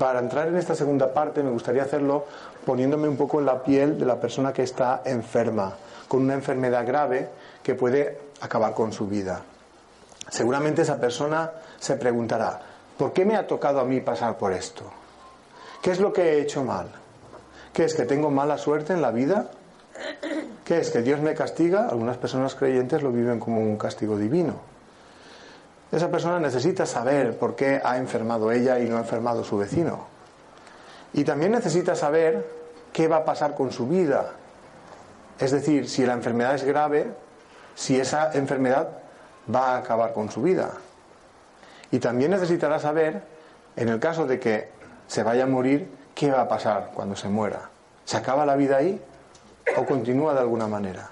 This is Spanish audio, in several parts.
Para entrar en esta segunda parte me gustaría hacerlo poniéndome un poco en la piel de la persona que está enferma, con una enfermedad grave que puede acabar con su vida. Seguramente esa persona se preguntará, ¿por qué me ha tocado a mí pasar por esto? ¿Qué es lo que he hecho mal? ¿Qué es que tengo mala suerte en la vida? ¿Qué es que Dios me castiga? Algunas personas creyentes lo viven como un castigo divino. Esa persona necesita saber por qué ha enfermado ella y no ha enfermado su vecino. Y también necesita saber qué va a pasar con su vida. Es decir, si la enfermedad es grave, si esa enfermedad va a acabar con su vida. Y también necesitará saber, en el caso de que se vaya a morir, qué va a pasar cuando se muera. ¿Se acaba la vida ahí o continúa de alguna manera?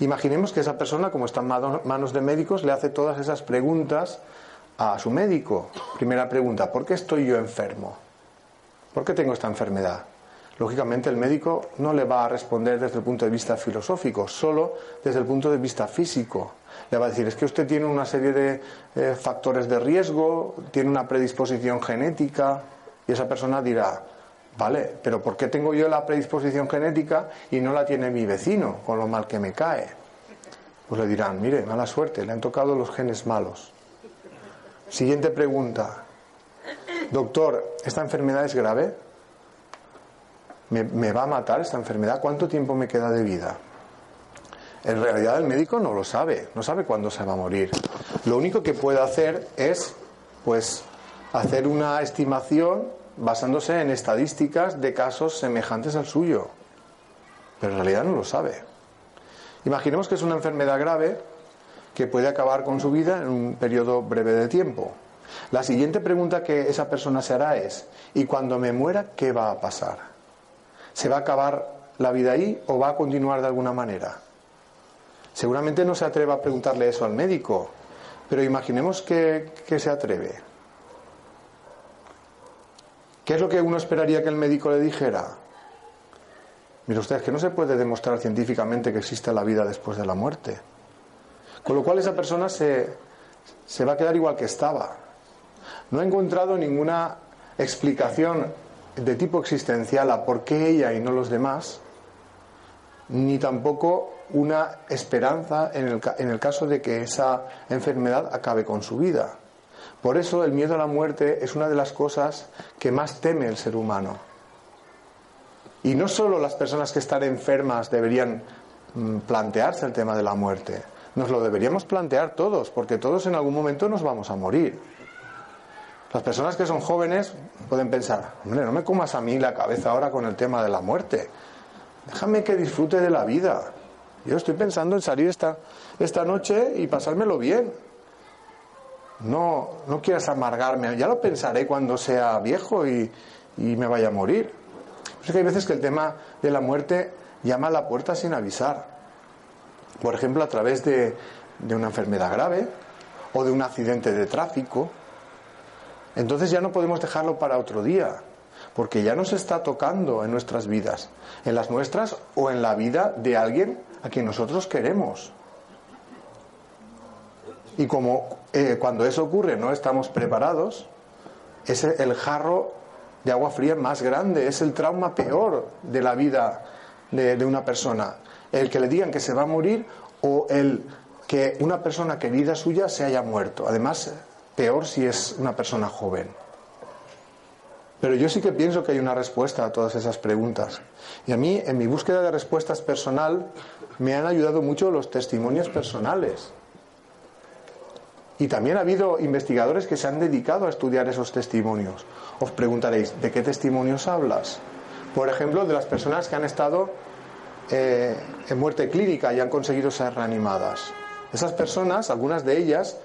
Imaginemos que esa persona, como está en manos de médicos, le hace todas esas preguntas a su médico. Primera pregunta, ¿por qué estoy yo enfermo? ¿Por qué tengo esta enfermedad? Lógicamente el médico no le va a responder desde el punto de vista filosófico, solo desde el punto de vista físico. Le va a decir, es que usted tiene una serie de eh, factores de riesgo, tiene una predisposición genética, y esa persona dirá, vale, pero ¿por qué tengo yo la predisposición genética y no la tiene mi vecino, con lo mal que me cae? Pues le dirán, mire, mala suerte, le han tocado los genes malos. Siguiente pregunta. Doctor, ¿esta enfermedad es grave? ¿Me, ¿Me, va a matar esta enfermedad? ¿Cuánto tiempo me queda de vida? En realidad el médico no lo sabe, no sabe cuándo se va a morir. Lo único que puede hacer es, pues, hacer una estimación basándose en estadísticas de casos semejantes al suyo. Pero en realidad no lo sabe. Imaginemos que es una enfermedad grave que puede acabar con su vida en un periodo breve de tiempo. La siguiente pregunta que esa persona se hará es, ¿y cuando me muera qué va a pasar? ¿Se va a acabar la vida ahí o va a continuar de alguna manera? Seguramente no se atreva a preguntarle eso al médico, pero imaginemos que, que se atreve. ¿Qué es lo que uno esperaría que el médico le dijera? Mire usted, es que no se puede demostrar científicamente que existe la vida después de la muerte. Con lo cual esa persona se, se va a quedar igual que estaba. No ha encontrado ninguna explicación de tipo existencial a por qué ella y no los demás, ni tampoco una esperanza en el, en el caso de que esa enfermedad acabe con su vida. Por eso el miedo a la muerte es una de las cosas que más teme el ser humano. Y no solo las personas que están enfermas deberían mm, plantearse el tema de la muerte, nos lo deberíamos plantear todos, porque todos en algún momento nos vamos a morir. Las personas que son jóvenes pueden pensar, hombre, no me comas a mí la cabeza ahora con el tema de la muerte. Déjame que disfrute de la vida. Yo estoy pensando en salir esta, esta noche y pasármelo bien. No, no quieras amargarme, ya lo pensaré cuando sea viejo y, me vaya a morir. Es que hay veces que el tema de la muerte llama a la puerta sin avisar. Por ejemplo, a través de, de una enfermedad grave o de un accidente de tráfico. Entonces ya no podemos dejarlo para otro día, porque ya nos está tocando en nuestras vidas, en las nuestras o en la vida de alguien a quien nosotros queremos. Y como eh, cuando eso ocurre no estamos preparados, es el jarro de agua fría más grande, es el trauma peor de la vida de, de una persona. El que le digan que se va a morir o el que una persona querida suya se haya muerto. Además, peor si es una persona joven. Pero yo sí que pienso que hay una respuesta a todas esas preguntas. Y a mí, en mi búsqueda de respuestas personal, me han ayudado mucho los testimonios personales. Y también ha habido investigadores que se han dedicado a estudiar esos testimonios. Os preguntaréis, ¿de qué testimonios hablas? Por ejemplo, de las personas que han estado eh, en muerte clínica y han conseguido ser reanimadas. Esas personas, algunas de ellas,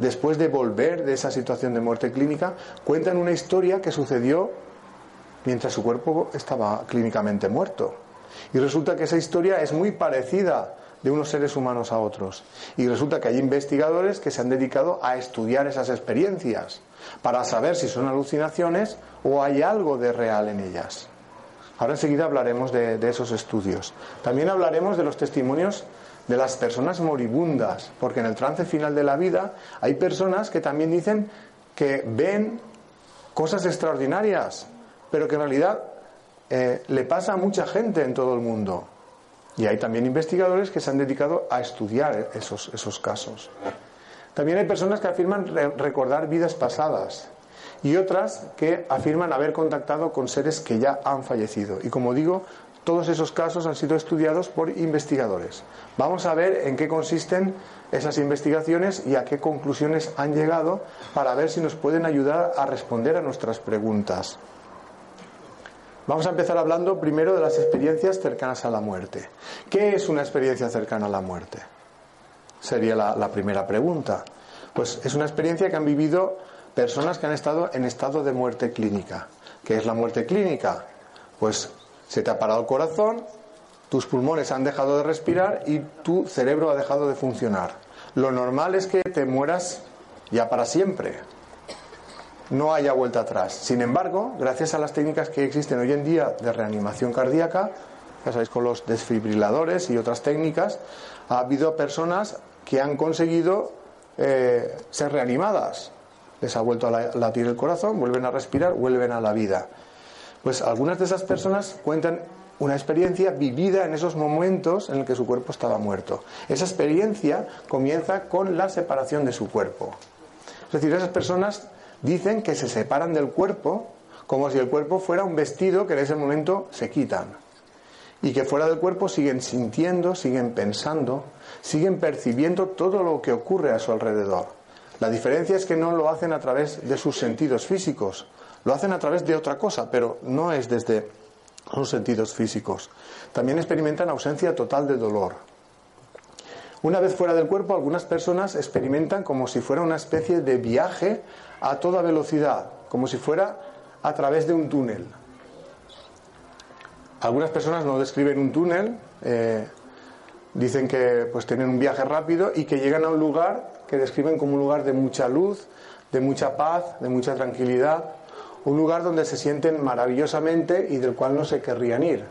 después de volver de esa situación de muerte clínica, cuentan una historia que sucedió mientras su cuerpo estaba clínicamente muerto. Y resulta que esa historia es muy parecida de unos seres humanos a otros. Y resulta que hay investigadores que se han dedicado a estudiar esas experiencias para saber si son alucinaciones o hay algo de real en ellas. Ahora enseguida hablaremos de, esos estudios. También hablaremos de los testimonios de las personas moribundas, porque en el trance final de la vida hay personas que también dicen que ven cosas extraordinarias, pero que en realidad eh, le pasa a mucha gente en todo el mundo. Y hay también investigadores que se han dedicado a estudiar esos, esos casos. También hay personas que afirman recordar vidas pasadas y otras que afirman haber contactado con seres que ya han fallecido. Y como digo, todos esos casos han sido estudiados por investigadores. Vamos a ver en qué consisten esas investigaciones y a qué conclusiones han llegado para ver si nos pueden ayudar a responder a nuestras preguntas. Vamos a empezar hablando primero de las experiencias cercanas a la muerte. ¿Qué es una experiencia cercana a la muerte? Sería la, primera pregunta. Pues es una experiencia que han vivido personas que han estado en estado de muerte clínica. ¿Qué es la muerte clínica? Pues se te ha parado el corazón, tus pulmones han dejado de respirar y tu cerebro ha dejado de funcionar. Lo normal es que te mueras ya para siempre. No haya vuelta atrás. Sin embargo, gracias a las técnicas que existen hoy en día de reanimación cardíaca, ya sabéis, con los desfibriladores y otras técnicas, ha habido personas que han conseguido eh, ser reanimadas les ha vuelto a latir el corazón, vuelven a respirar, vuelven a la vida. Pues algunas de esas personas cuentan una experiencia vivida en esos momentos en el que su cuerpo estaba muerto. Esa experiencia comienza con la separación de su cuerpo. Es decir, esas personas dicen que se separan del cuerpo como si el cuerpo fuera un vestido que en ese momento se quitan. Y que fuera del cuerpo siguen sintiendo, siguen pensando, siguen percibiendo todo lo que ocurre a su alrededor. La diferencia es que no lo hacen a través de sus sentidos físicos, lo hacen a través de otra cosa, pero no es desde sus sentidos físicos. También experimentan ausencia total de dolor. Una vez fuera del cuerpo, algunas personas experimentan como si fuera una especie de viaje a toda velocidad, como si fuera a través de un túnel. Algunas personas no describen un túnel, eh, dicen que pues tienen un viaje rápido y que llegan a un lugar que describen como un lugar de mucha luz, de mucha paz, de mucha tranquilidad, un lugar donde se sienten maravillosamente y del cual no se querrían ir.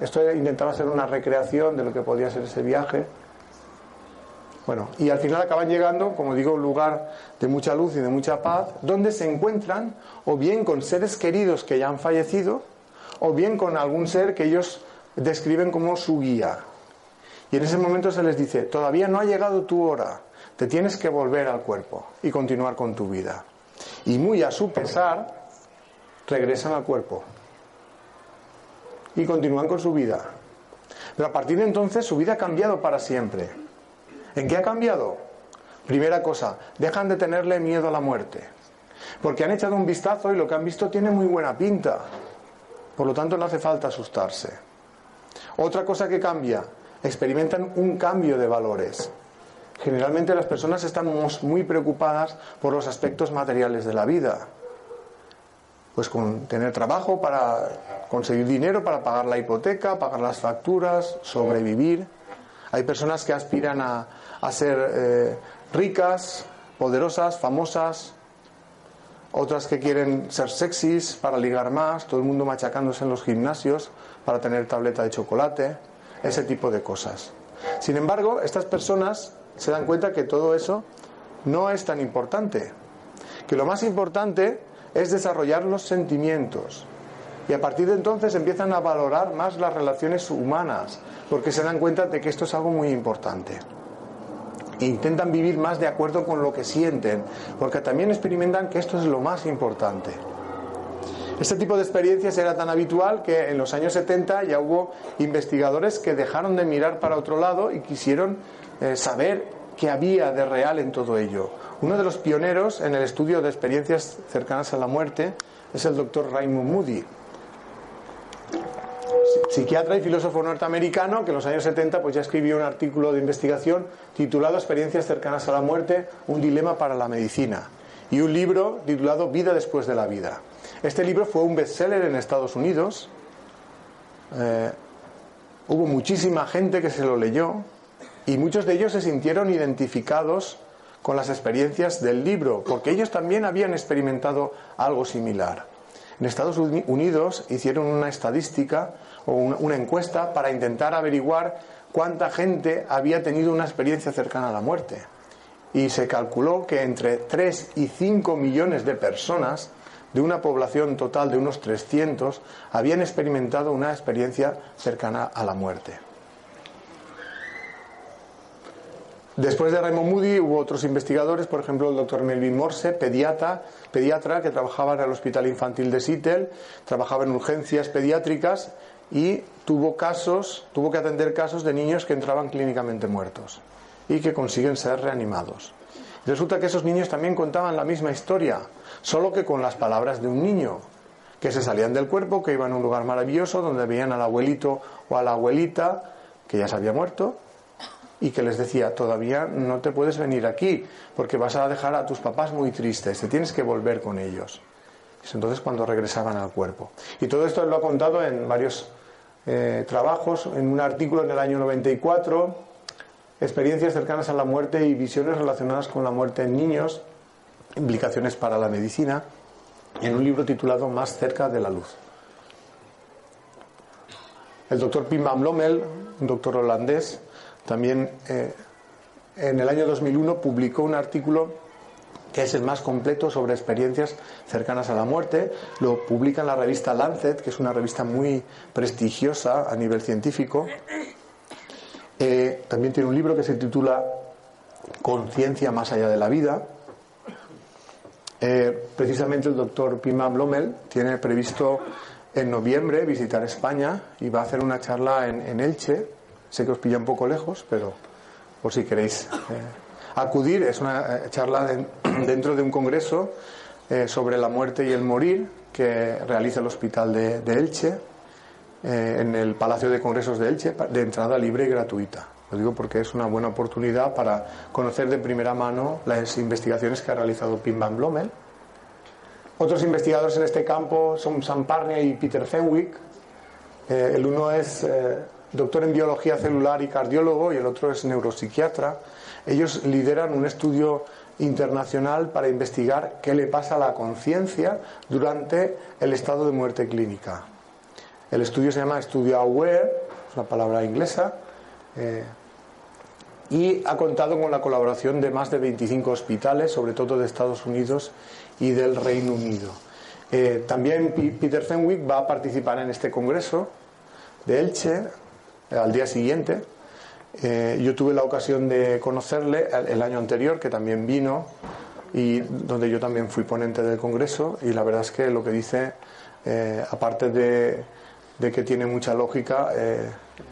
Esto intentaba ser una recreación de lo que podía ser ese viaje. Bueno, y al final acaban llegando, como digo, un lugar de mucha luz y de mucha paz, donde se encuentran o bien con seres queridos que ya han fallecido, o bien con algún ser que ellos describen como su guía. Y en ese momento se les dice, todavía no ha llegado tu hora, te tienes que volver al cuerpo y continuar con tu vida. Y muy a su pesar, regresan al cuerpo y continúan con su vida. Pero a partir de entonces su vida ha cambiado para siempre. ¿En qué ha cambiado? Primera cosa, dejan de tenerle miedo a la muerte. Porque han echado un vistazo y lo que han visto tiene muy buena pinta. Por lo tanto, no hace falta asustarse. Otra cosa que cambia, experimentan un cambio de valores. Generalmente las personas estamos muy preocupadas por los aspectos materiales de la vida. Pues con tener trabajo para conseguir dinero para pagar la hipoteca, pagar las facturas, sobrevivir. Hay personas que aspiran a, ser eh, ricas, poderosas, famosas, otras que quieren ser sexys para ligar más, todo el mundo machacándose en los gimnasios para tener tableta de chocolate, ese tipo de cosas. Sin embargo, estas personas se dan cuenta que todo eso no es tan importante. Que lo más importante es desarrollar los sentimientos. Y a partir de entonces empiezan a valorar más las relaciones humanas, porque se dan cuenta de que esto es algo muy importante. E intentan vivir más de acuerdo con lo que sienten, porque también experimentan que esto es lo más importante. Este tipo de experiencias era tan habitual que en los años 70 ya hubo investigadores que dejaron de mirar para otro lado y quisieron eh, saber qué había de real en todo ello. Uno de los pioneros en el estudio de experiencias cercanas a la muerte es el doctor Raymond Moody, psiquiatra y filósofo norteamericano que en los años 70 pues ya escribió un artículo de investigación titulado Experiencias cercanas a la muerte, un dilema para la medicina y un libro titulado Vida después de la vida. Este libro fue un bestseller en Estados Unidos. Eh, hubo muchísima gente que se lo leyó y muchos de ellos se sintieron identificados con las experiencias del libro, porque ellos también habían experimentado algo similar. En Estados Unidos hicieron una estadística o una encuesta para intentar averiguar cuánta gente había tenido una experiencia cercana a la muerte. Y se calculó que entre 3 y 5 millones de personas de una población total de unos 300 habían experimentado una experiencia cercana a la muerte. Después de Raymond Moody hubo otros investigadores, por ejemplo el doctor Melvin Morse, pediatra, pediatra que trabajaba en el Hospital Infantil de Seattle, trabajaba en urgencias pediátricas y tuvo casos, tuvo que atender casos de niños que entraban clínicamente muertos y que consiguen ser reanimados. Resulta que esos niños también contaban la misma historia, solo que con las palabras de un niño, que se salían del cuerpo, que iban a un lugar maravilloso donde veían al abuelito o a la abuelita que ya se había muerto y que les decía, todavía no te puedes venir aquí porque vas a dejar a tus papás muy tristes, te tienes que volver con ellos. Es entonces cuando regresaban al cuerpo. Y todo esto lo ha contado en varios eh, trabajos, en un artículo en el año 94, experiencias cercanas a la muerte y visiones relacionadas con la muerte en niños, implicaciones para la medicina, en un libro titulado Más cerca de la luz. El doctor Pim Van un doctor holandés, también eh, en el año 2001 publicó un artículo que es el más completo sobre experiencias cercanas a la muerte. Lo publica en la revista Lancet, que es una revista muy prestigiosa a nivel científico. Eh, también tiene un libro que se titula Conciencia más allá de la vida. Eh, precisamente el doctor Pima Blomel tiene previsto en noviembre visitar España y va a hacer una charla en, Elche. Sé que os pilla un poco lejos, pero por si queréis eh, acudir, es una charla dentro de un congreso sobre la muerte y el morir que realiza el Hospital de Elche eh, en el Palacio de Congresos de Elche de entrada libre y gratuita. Lo digo porque es una buena oportunidad para conocer de primera mano las investigaciones que ha realizado Pim Van Blommel. Otros investigadores en este campo son Sam Parnia y Peter Fenwick. Eh, el uno es eh, doctor en biología celular y cardiólogo y el otro es neuropsiquiatra. Ellos lideran un estudio internacional para investigar qué le pasa a la conciencia durante el estado de muerte clínica. El estudio se llama Estudio Aware, es una palabra inglesa, eh, y ha contado con la colaboración de más de 25 hospitales, sobre todo de Estados Unidos y del Reino Unido. Eh, también Peter Fenwick va a participar en este congreso de Elche al día siguiente. yo tuve la ocasión de conocerle el, año anterior, que también vino, y donde yo también fui ponente del congreso, y la verdad es que lo que dice, aparte de de que tiene mucha lógica, eh,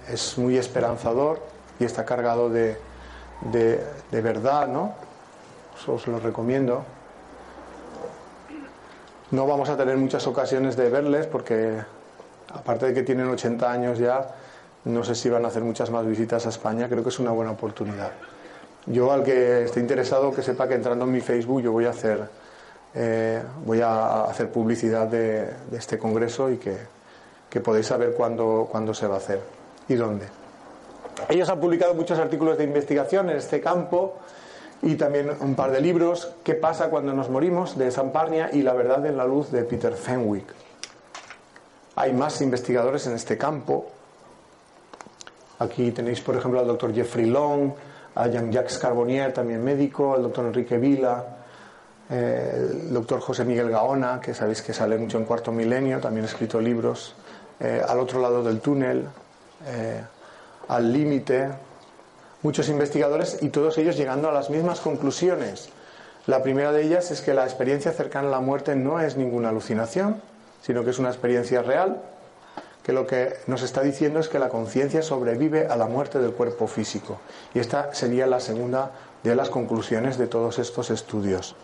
es muy esperanzador y está cargado de, de, verdad, ¿no? Os lo recomiendo. No vamos a tener muchas ocasiones de verles porque, aparte de que tienen 80 años ya, no sé si van a hacer muchas más visitas a España, creo que es una buena oportunidad. Yo al que esté interesado que sepa que entrando en mi Facebook yo voy a hacer, eh, voy a hacer publicidad de, este congreso y que, que podéis saber cuándo, cuándo se va a hacer y dónde. Ellos han publicado muchos artículos de investigación en este campo y también un par de libros, ¿Qué pasa cuando nos morimos? de Samparnia y La verdad en la luz de Peter Fenwick. Hay más investigadores en este campo. Aquí tenéis, por ejemplo, al doctor Jeffrey Long, a Jean-Jacques Carbonier, también médico, al doctor Enrique Vila, eh, el doctor José Miguel Gaona, que sabéis que sale mucho en Cuarto Milenio, también ha escrito libros eh, al otro lado del túnel, eh, al límite, muchos investigadores y todos ellos llegando a las mismas conclusiones. La primera de ellas es que la experiencia cercana a la muerte no es ninguna alucinación, sino que es una experiencia real, que lo que nos está diciendo es que la conciencia sobrevive a la muerte del cuerpo físico. Y esta sería la segunda de las conclusiones de todos estos estudios.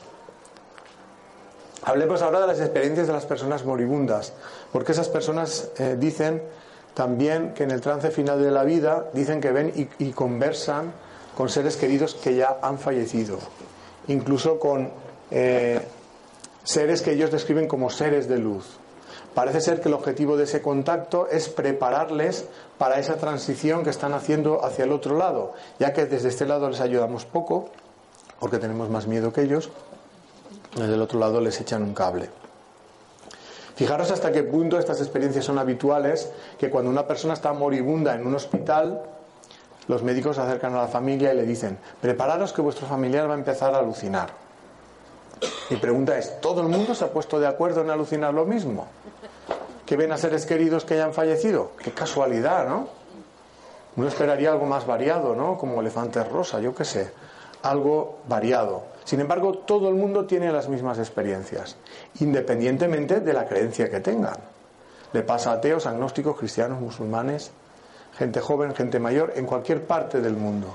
Hablemos ahora de las experiencias de las personas moribundas, porque esas personas eh, dicen también que en el trance final de la vida dicen que ven y, conversan con seres queridos que ya han fallecido, incluso con eh, seres que ellos describen como seres de luz. Parece ser que el objetivo de ese contacto es prepararles para esa transición que están haciendo hacia el otro lado, ya que desde este lado les ayudamos poco, porque tenemos más miedo que ellos, del otro lado les echan un cable. Fijaros hasta qué punto estas experiencias son habituales, que cuando una persona está moribunda en un hospital, los médicos se acercan a la familia y le dicen, prepararos que vuestro familiar va a empezar a alucinar. Mi pregunta es, ¿todo el mundo se ha puesto de acuerdo en alucinar lo mismo? ¿Que ven a seres queridos que hayan fallecido? Qué casualidad, ¿no? Uno esperaría algo más variado, ¿no? Como elefantes rosa, yo qué sé. Algo variado. Sin embargo, todo el mundo tiene las mismas experiencias, independientemente de la creencia que tengan. Le pasa a ateos, agnósticos, cristianos, musulmanes, gente joven, gente mayor, en cualquier parte del mundo.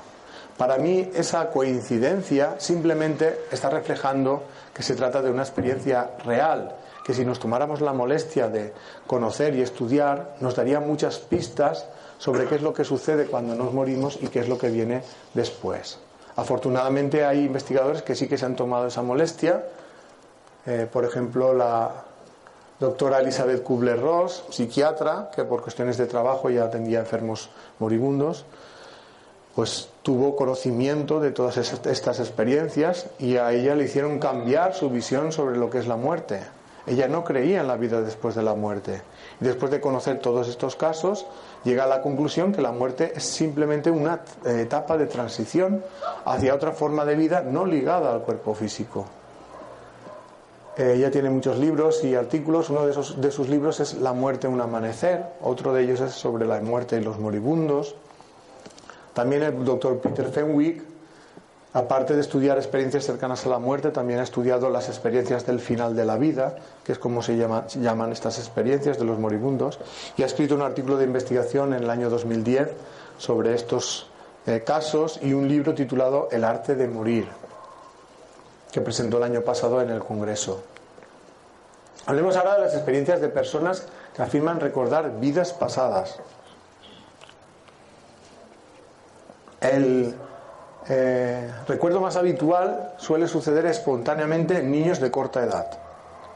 Para mí esa coincidencia simplemente está reflejando que se trata de una experiencia real, que si nos tomáramos la molestia de conocer y estudiar, nos daría muchas pistas sobre qué es lo que sucede cuando nos morimos y qué es lo que viene después. Afortunadamente hay investigadores que sí que se han tomado esa molestia. Eh, por ejemplo, la doctora Elizabeth Kubler-Ross, psiquiatra, que por cuestiones de trabajo ya atendía enfermos moribundos, pues tuvo conocimiento de todas estas experiencias y a ella le hicieron cambiar su visión sobre lo que es la muerte. Ella no creía en la vida después de la muerte. Después de conocer todos estos casos, llega a la conclusión que la muerte es simplemente una eh, etapa de transición hacia otra forma de vida no ligada al cuerpo físico. Eh, ella tiene muchos libros y artículos. Uno de, de sus libros es La muerte, un amanecer. Otro de ellos es sobre la muerte y los moribundos. También el doctor Peter Fenwick, aparte de estudiar experiencias cercanas a la muerte, también ha estudiado las experiencias del final de la vida, que es como se, llaman estas experiencias de los moribundos, y ha escrito un artículo de investigación en el año 2010 sobre estos eh, casos y un libro titulado El arte de morir, que presentó el año pasado en el Congreso. Hablemos ahora de las experiencias de personas que afirman recordar vidas pasadas. El eh, recuerdo más habitual suele suceder espontáneamente en niños de corta edad,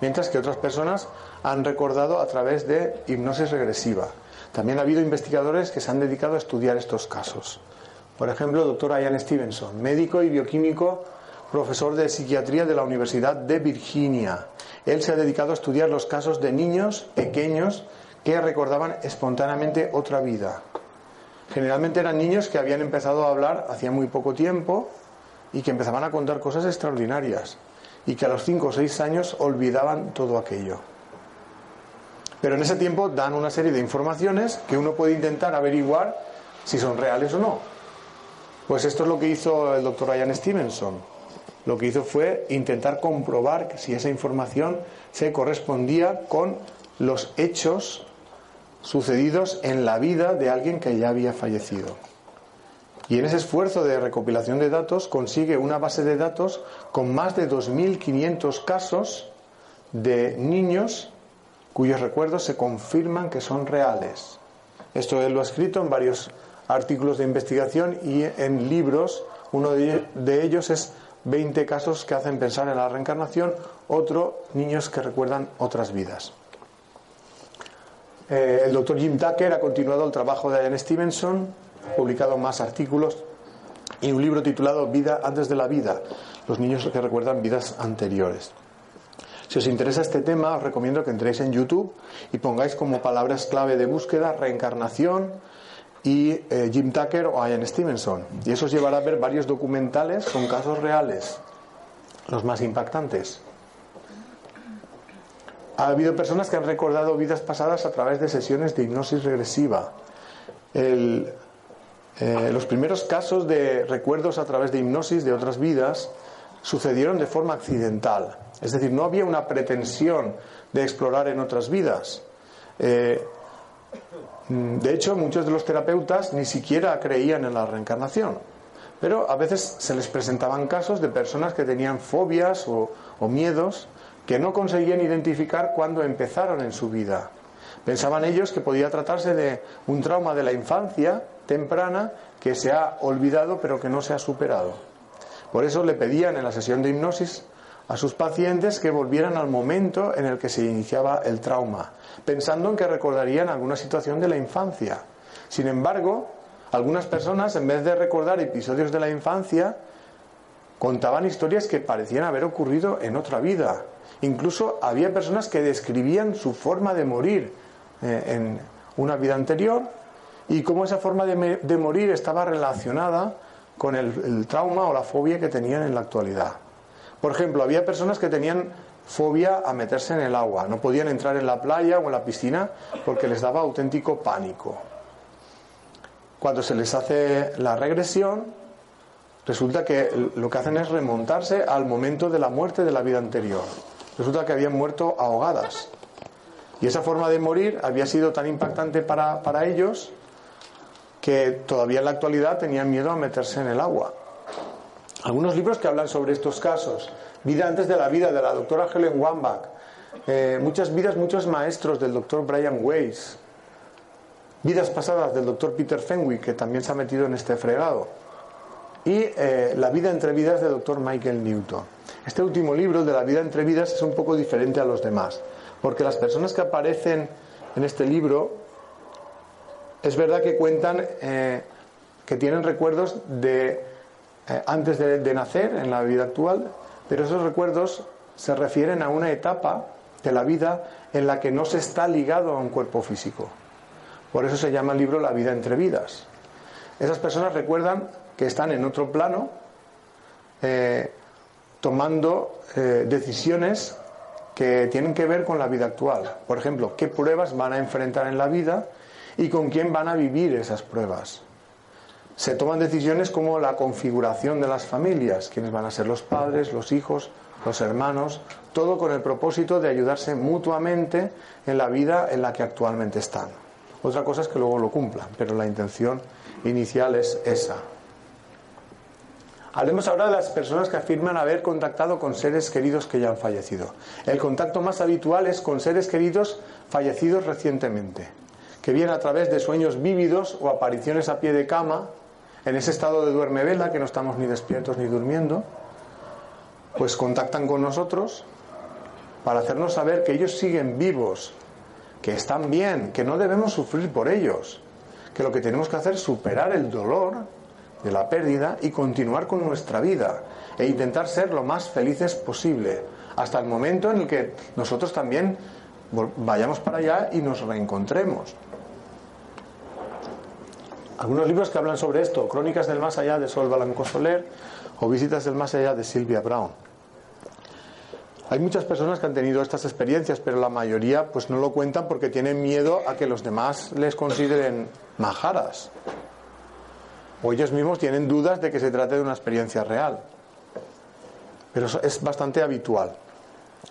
mientras que otras personas han recordado a través de hipnosis regresiva. También ha habido investigadores que se han dedicado a estudiar estos casos. Por ejemplo, el doctor Ian Stevenson, médico y bioquímico, profesor de psiquiatría de la Universidad de Virginia. Él se ha dedicado a estudiar los casos de niños pequeños que recordaban espontáneamente otra vida. Generalmente eran niños que habían empezado a hablar hacía muy poco tiempo y que empezaban a contar cosas extraordinarias y que a los 5 o 6 años olvidaban todo aquello. Pero en ese tiempo dan una serie de informaciones que uno puede intentar averiguar si son reales o no. Pues esto es lo que hizo el doctor Ian Stevenson. Lo que hizo fue intentar comprobar si esa información se correspondía con los hechos sucedidos en la vida de alguien que ya había fallecido. Y en ese esfuerzo de recopilación de datos consigue una base de datos con más de 2.500 casos de niños cuyos recuerdos se confirman que son reales. Esto él lo ha escrito en varios artículos de investigación y en libros. Uno de ellos es 20 casos que hacen pensar en la reencarnación, otro niños que recuerdan otras vidas. Eh, el doctor Jim Tucker ha continuado el trabajo de Ian Stevenson, publicado más artículos y un libro titulado Vida antes de la vida, los niños que recuerdan vidas anteriores. Si os interesa este tema, os recomiendo que entréis en YouTube y pongáis como palabras clave de búsqueda reencarnación y eh, Jim Tucker o Ian Stevenson. Y eso os llevará a ver varios documentales con casos reales, los más impactantes. Ha habido personas que han recordado vidas pasadas a través de sesiones de hipnosis regresiva. Eh, los primeros casos de recuerdos a través de hipnosis de otras vidas sucedieron de forma accidental. Es decir, no había una pretensión de explorar en otras vidas. Eh, de hecho, muchos de los terapeutas ni siquiera creían en la reencarnación. Pero a veces se les presentaban casos de personas que tenían fobias o miedos que no conseguían identificar cuando empezaron en su vida. Pensaban ellos que podía tratarse de un trauma de la infancia temprana que se ha olvidado pero que no se ha superado. Por eso le pedían en la sesión de hipnosis a sus pacientes que volvieran al momento en el que se iniciaba el trauma, pensando en que recordarían alguna situación de la infancia. Sin embargo, algunas personas, en vez de recordar episodios de la infancia, contaban historias que parecían haber ocurrido en otra vida, Incluso había personas que describían su forma de morir eh, en una vida anterior y cómo esa forma de, morir estaba relacionada con el, trauma o la fobia que tenían en la actualidad. Por ejemplo, había personas que tenían fobia a meterse en el agua, no podían entrar en la playa o en la piscina porque les daba auténtico pánico. Cuando se les hace la regresión, resulta que lo que hacen es remontarse al momento de la muerte de la vida anterior. Resulta que habían muerto ahogadas. Y esa forma de morir había sido tan impactante para, para ellos que todavía en la actualidad tenían miedo a meterse en el agua. Algunos libros que hablan sobre estos casos. Vida antes de la vida, de la doctora Helen Wambach. Eh, muchas vidas, muchos maestros del doctor Brian Weiss. Vidas pasadas del doctor Peter Fenwick, que también se ha metido en este fregado. Y eh, La vida entre vidas del doctor Michael Newton. Este último libro, de la vida entre vidas, es un poco diferente a los demás. Porque las personas que aparecen en este libro, es verdad que cuentan eh, que tienen recuerdos de eh, antes de, nacer en la vida actual, pero esos recuerdos se refieren a una etapa de la vida en la que no se está ligado a un cuerpo físico. Por eso se llama el libro La vida entre vidas. Esas personas recuerdan que están en otro plano eh, tomando eh, decisiones que tienen que ver con la vida actual. Por ejemplo, qué pruebas van a enfrentar en la vida y con quién van a vivir esas pruebas se toman decisiones como la configuración de las familias, quiénes van a ser los padres, los hijos, los hermanos, todo con el propósito de ayudarse mutuamente en la vida en la que actualmente están. Otra cosa es que luego lo cumplan, pero la intención inicial es esa. Hablemos ahora de las personas que afirman haber contactado con seres queridos que ya han fallecido. El contacto más habitual es con seres queridos fallecidos recientemente, que vienen a través de sueños vívidos o apariciones a pie de cama en ese estado de duerme vela, que no estamos ni despiertos ni durmiendo, pues contactan con nosotros para hacernos saber que ellos siguen vivos, que están bien, que no debemos sufrir por ellos, que lo que tenemos que hacer es superar el dolor de la pérdida y continuar con nuestra vida e intentar ser lo más felices posible, hasta el momento en el que nosotros también vayamos para allá y nos reencontremos. Algunos libros que hablan sobre esto, Crónicas del Más Allá de Sol Blanco Soler o Visitas del Más Allá de Silvia Brown. Hay muchas personas que han tenido estas experiencias, pero la mayoría pues no lo cuentan porque tienen miedo a que los demás les consideren majaras. O ellos mismos tienen dudas de que se trate de una experiencia real. Pero es bastante habitual.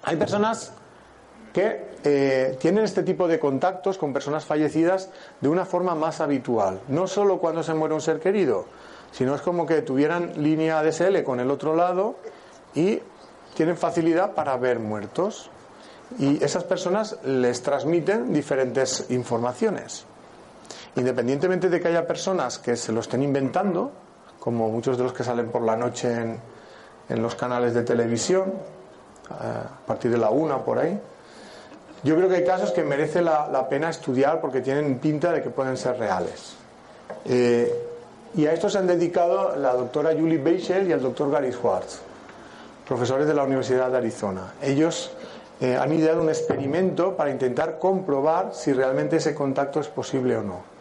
Hay personas que eh, tienen este tipo de contactos con personas fallecidas de una forma más habitual. No solo cuando se muere un ser querido, sino es como que tuvieran línea DSL con el otro lado y tienen facilidad para ver muertos. Y esas personas les transmiten diferentes informaciones. Independientemente de que haya personas que se lo estén inventando, como muchos de los que salen por la noche en, en los canales de televisión, eh, a partir de la una por ahí, yo creo que hay casos que merece la, pena estudiar porque tienen pinta de que pueden ser reales. Eh, y a esto se han dedicado la doctora Julie Beischel y el doctor Gary Schwartz, profesores de la Universidad de Arizona. Ellos eh, han ideado un experimento para intentar comprobar si realmente ese contacto es posible o no.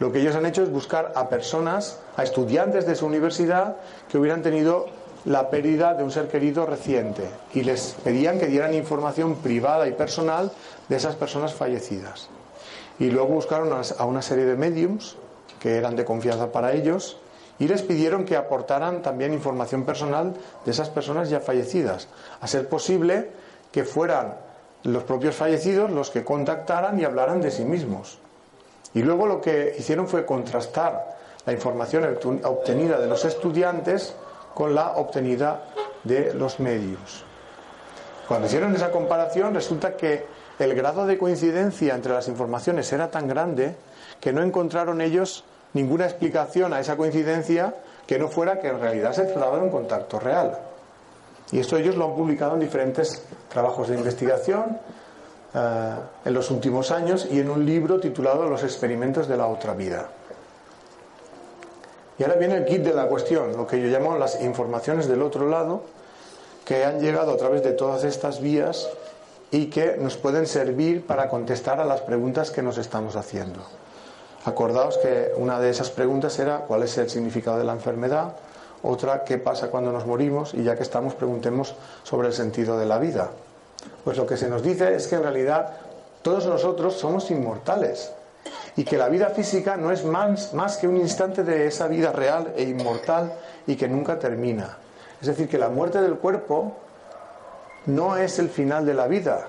Lo que ellos han hecho es buscar a personas, a estudiantes de su universidad que hubieran tenido la pérdida de un ser querido reciente y les pedían que dieran información privada y personal de esas personas fallecidas. Y luego buscaron a una serie de mediums que eran de confianza para ellos y les pidieron que aportaran también información personal de esas personas ya fallecidas, a ser posible que fueran los propios fallecidos los que contactaran y hablaran de sí mismos. Y luego lo que hicieron fue contrastar la información obtenida de los estudiantes con la obtenida de los medios. Cuando hicieron esa comparación resulta que el grado de coincidencia entre las informaciones era tan grande que no encontraron ellos ninguna explicación a esa coincidencia que no fuera que en realidad se trataba de un contacto real. Y esto ellos lo han publicado en diferentes trabajos de investigación eh, en los últimos años y en un libro titulado Los experimentos de la otra vida. Y ahora viene el kit de la cuestión, lo que yo llamo las informaciones del otro lado, que han llegado a través de todas estas vías y que nos pueden servir para contestar a las preguntas que nos estamos haciendo. Acordaos que una de esas preguntas era cuál es el significado de la enfermedad, otra qué pasa cuando nos morimos y ya que estamos preguntemos sobre el sentido de la vida. Pues lo que se nos dice es que en realidad todos nosotros somos inmortales y que la vida física no es más, más que un instante de esa vida real e inmortal y que nunca termina. Es decir, que la muerte del cuerpo no es el final de la vida,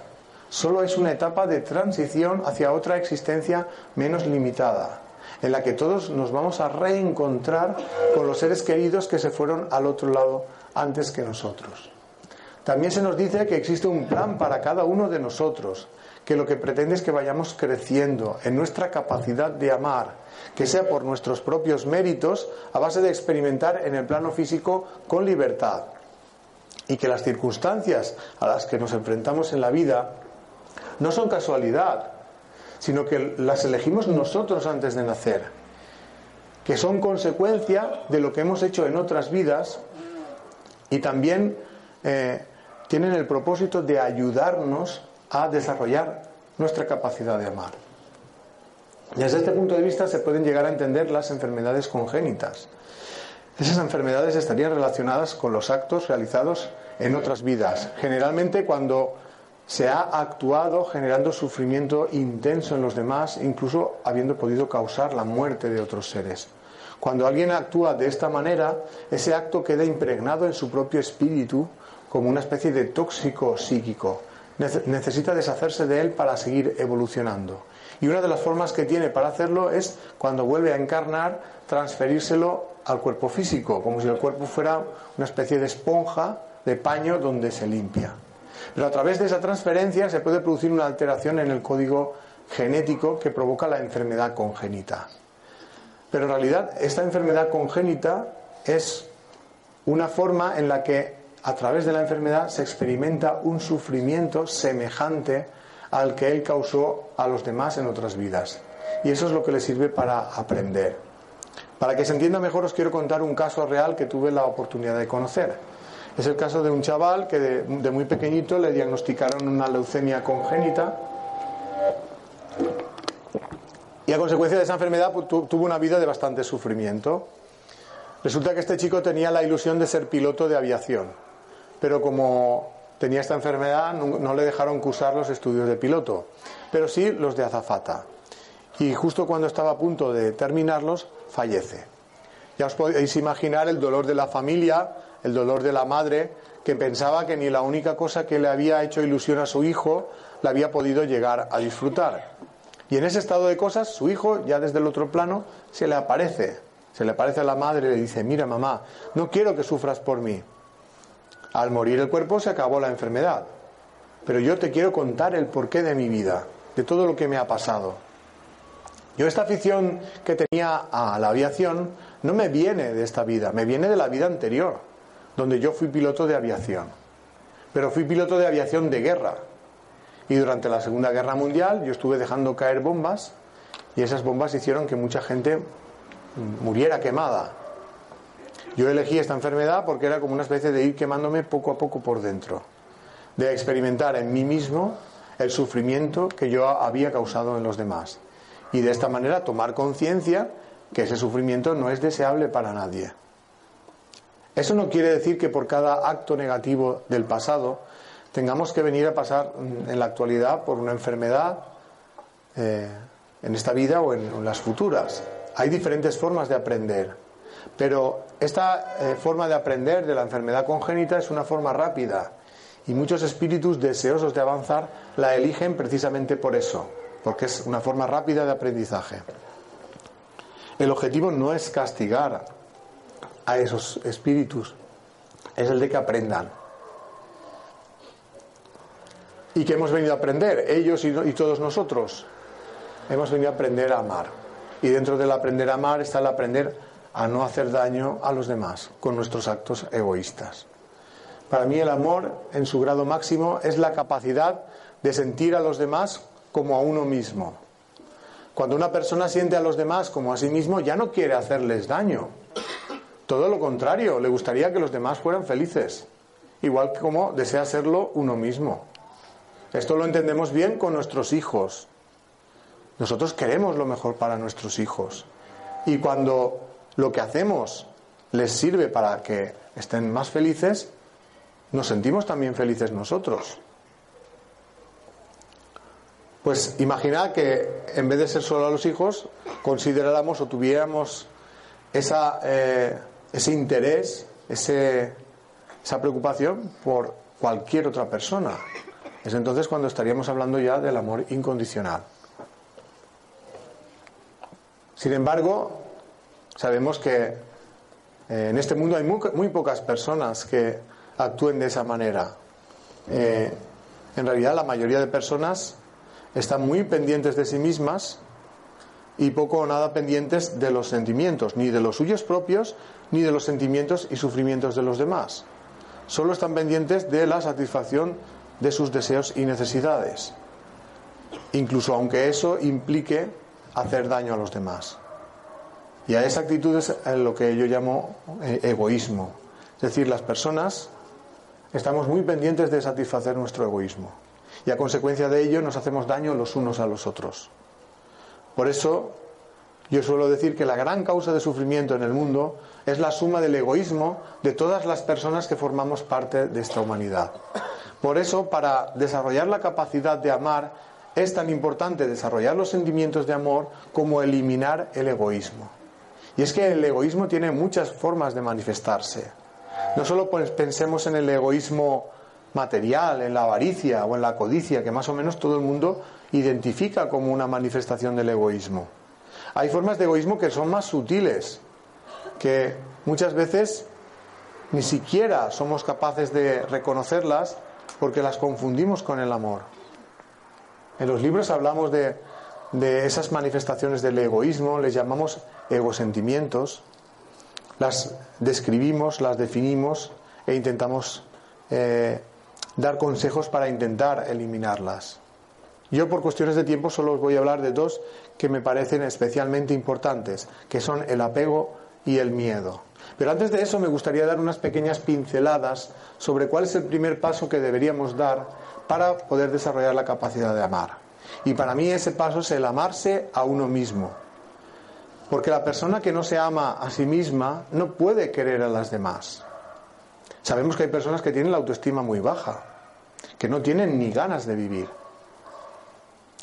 solo es una etapa de transición hacia otra existencia menos limitada, en la que todos nos vamos a reencontrar con los seres queridos que se fueron al otro lado antes que nosotros. También se nos dice que existe un plan para cada uno de nosotros, que lo que pretende es que vayamos creciendo en nuestra capacidad de amar, que sea por nuestros propios méritos, a base de experimentar en el plano físico con libertad. Y que las circunstancias a las que nos enfrentamos en la vida no son casualidad, sino que las elegimos nosotros antes de nacer, que son consecuencia de lo que hemos hecho en otras vidas y también eh, tienen el propósito de ayudarnos a desarrollar nuestra capacidad de amar. Desde este punto de vista se pueden llegar a entender las enfermedades congénitas. Esas enfermedades estarían relacionadas con los actos realizados en otras vidas, generalmente cuando se ha actuado generando sufrimiento intenso en los demás, incluso habiendo podido causar la muerte de otros seres. Cuando alguien actúa de esta manera, ese acto queda impregnado en su propio espíritu como una especie de tóxico psíquico. Necesita deshacerse de él para seguir evolucionando. Y una de las formas que tiene para hacerlo es, cuando vuelve a encarnar, transferírselo al cuerpo físico, como si el cuerpo fuera una especie de esponja, de paño donde se limpia. Pero a través de esa transferencia se puede producir una alteración en el código genético que provoca la enfermedad congénita. Pero en realidad esta enfermedad congénita es una forma en la que a través de la enfermedad se experimenta un sufrimiento semejante al que él causó a los demás en otras vidas. Y eso es lo que le sirve para aprender. Para que se entienda mejor os quiero contar un caso real que tuve la oportunidad de conocer. Es el caso de un chaval que de, muy pequeñito le diagnosticaron una leucemia congénita y a consecuencia de esa enfermedad pues, tuvo una vida de bastante sufrimiento. Resulta que este chico tenía la ilusión de ser piloto de aviación pero como tenía esta enfermedad no, le dejaron cursar los estudios de piloto, pero sí los de azafata. Y justo cuando estaba a punto de terminarlos, fallece. Ya os podéis imaginar el dolor de la familia, el dolor de la madre, que pensaba que ni la única cosa que le había hecho ilusión a su hijo la había podido llegar a disfrutar. Y en ese estado de cosas, su hijo, ya desde el otro plano, se le aparece. Se le aparece a la madre y le dice, mira mamá, no quiero que sufras por mí. Al morir el cuerpo se acabó la enfermedad. Pero yo te quiero contar el porqué de mi vida, de todo lo que me ha pasado. Yo esta afición que tenía a la aviación no me viene de esta vida, me viene de la vida anterior, donde yo fui piloto de aviación. Pero fui piloto de aviación de guerra. Y durante la Segunda Guerra Mundial yo estuve dejando caer bombas y esas bombas hicieron que mucha gente muriera quemada. Yo elegí esta enfermedad porque era como una especie de ir quemándome poco a poco por dentro, de experimentar en mí mismo el sufrimiento que yo había causado en los demás y de esta manera tomar conciencia que ese sufrimiento no es deseable para nadie. Eso no quiere decir que por cada acto negativo del pasado tengamos que venir a pasar en la actualidad por una enfermedad eh, en esta vida o en las futuras. Hay diferentes formas de aprender. Pero esta eh, forma de aprender de la enfermedad congénita es una forma rápida y muchos espíritus deseosos de avanzar la eligen precisamente por eso, porque es una forma rápida de aprendizaje. El objetivo no es castigar a esos espíritus, es el de que aprendan. ¿Y qué hemos venido a aprender? Ellos y todos nosotros. Hemos venido a aprender a amar. Y dentro del aprender a amar está el aprender a no hacer daño a los demás con nuestros actos egoístas. Para mí el amor en su grado máximo es la capacidad de sentir a los demás como a uno mismo. Cuando una persona siente a los demás como a sí mismo, ya no quiere hacerles daño. Todo lo contrario, le gustaría que los demás fueran felices, igual que como desea serlo uno mismo. Esto lo entendemos bien con nuestros hijos. Nosotros queremos lo mejor para nuestros hijos. Y cuando lo que hacemos les sirve para que estén más felices, nos sentimos también felices nosotros. Pues imaginad que en vez de ser solo a los hijos, consideráramos o tuviéramos esa, eh, ese interés, ese, esa preocupación por cualquier otra persona. Es entonces cuando estaríamos hablando ya del amor incondicional. Sin embargo, sabemos que eh, en este mundo hay muy, pocas personas que actúen de esa manera. Eh, en realidad la mayoría de personas están muy pendientes de sí mismas y poco o nada pendientes de los sentimientos, ni de los suyos propios, ni de los sentimientos y sufrimientos de los demás. Solo están pendientes de la satisfacción de sus deseos y necesidades, incluso aunque eso implique hacer daño a los demás. Y a esa actitud es lo que yo llamo eh, egoísmo. Es decir, las personas estamos muy pendientes de satisfacer nuestro egoísmo y a consecuencia de ello nos hacemos daño los unos a los otros. Por eso yo suelo decir que la gran causa de sufrimiento en el mundo es la suma del egoísmo de todas las personas que formamos parte de esta humanidad. Por eso, para desarrollar la capacidad de amar, es tan importante desarrollar los sentimientos de amor como eliminar el egoísmo. Y es que el egoísmo tiene muchas formas de manifestarse. No solo pensemos en el egoísmo material, en la avaricia o en la codicia, que más o menos todo el mundo identifica como una manifestación del egoísmo. Hay formas de egoísmo que son más sutiles, que muchas veces ni siquiera somos capaces de reconocerlas porque las confundimos con el amor. En los libros hablamos de, esas manifestaciones del egoísmo, les llamamos egosentimientos, las describimos, las definimos e intentamos eh, dar consejos para intentar eliminarlas. Yo por cuestiones de tiempo solo os voy a hablar de dos que me parecen especialmente importantes, que son el apego y el miedo. Pero antes de eso me gustaría dar unas pequeñas pinceladas sobre cuál es el primer paso que deberíamos dar para poder desarrollar la capacidad de amar. Y para mí ese paso es el amarse a uno mismo. Porque la persona que no se ama a sí misma no puede querer a las demás. Sabemos que hay personas que tienen la autoestima muy baja, que no tienen ni ganas de vivir.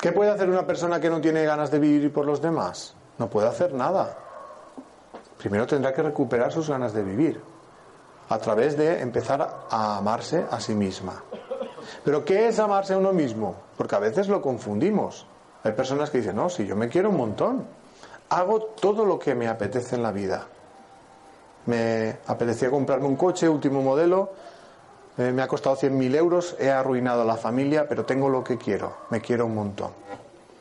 ¿Qué puede hacer una persona que no tiene ganas de vivir por los demás? No puede hacer nada. Primero tendrá que recuperar sus ganas de vivir a través de empezar a amarse a sí misma. Pero ¿qué es amarse a uno mismo? Porque a veces lo confundimos. Hay personas que dicen, no, si yo me quiero un montón, hago todo lo que me apetece en la vida me apetecía comprarme un coche último modelo, eh, me ha costado 100.000 euros, he arruinado a la familia, pero tengo lo que quiero, me quiero un montón.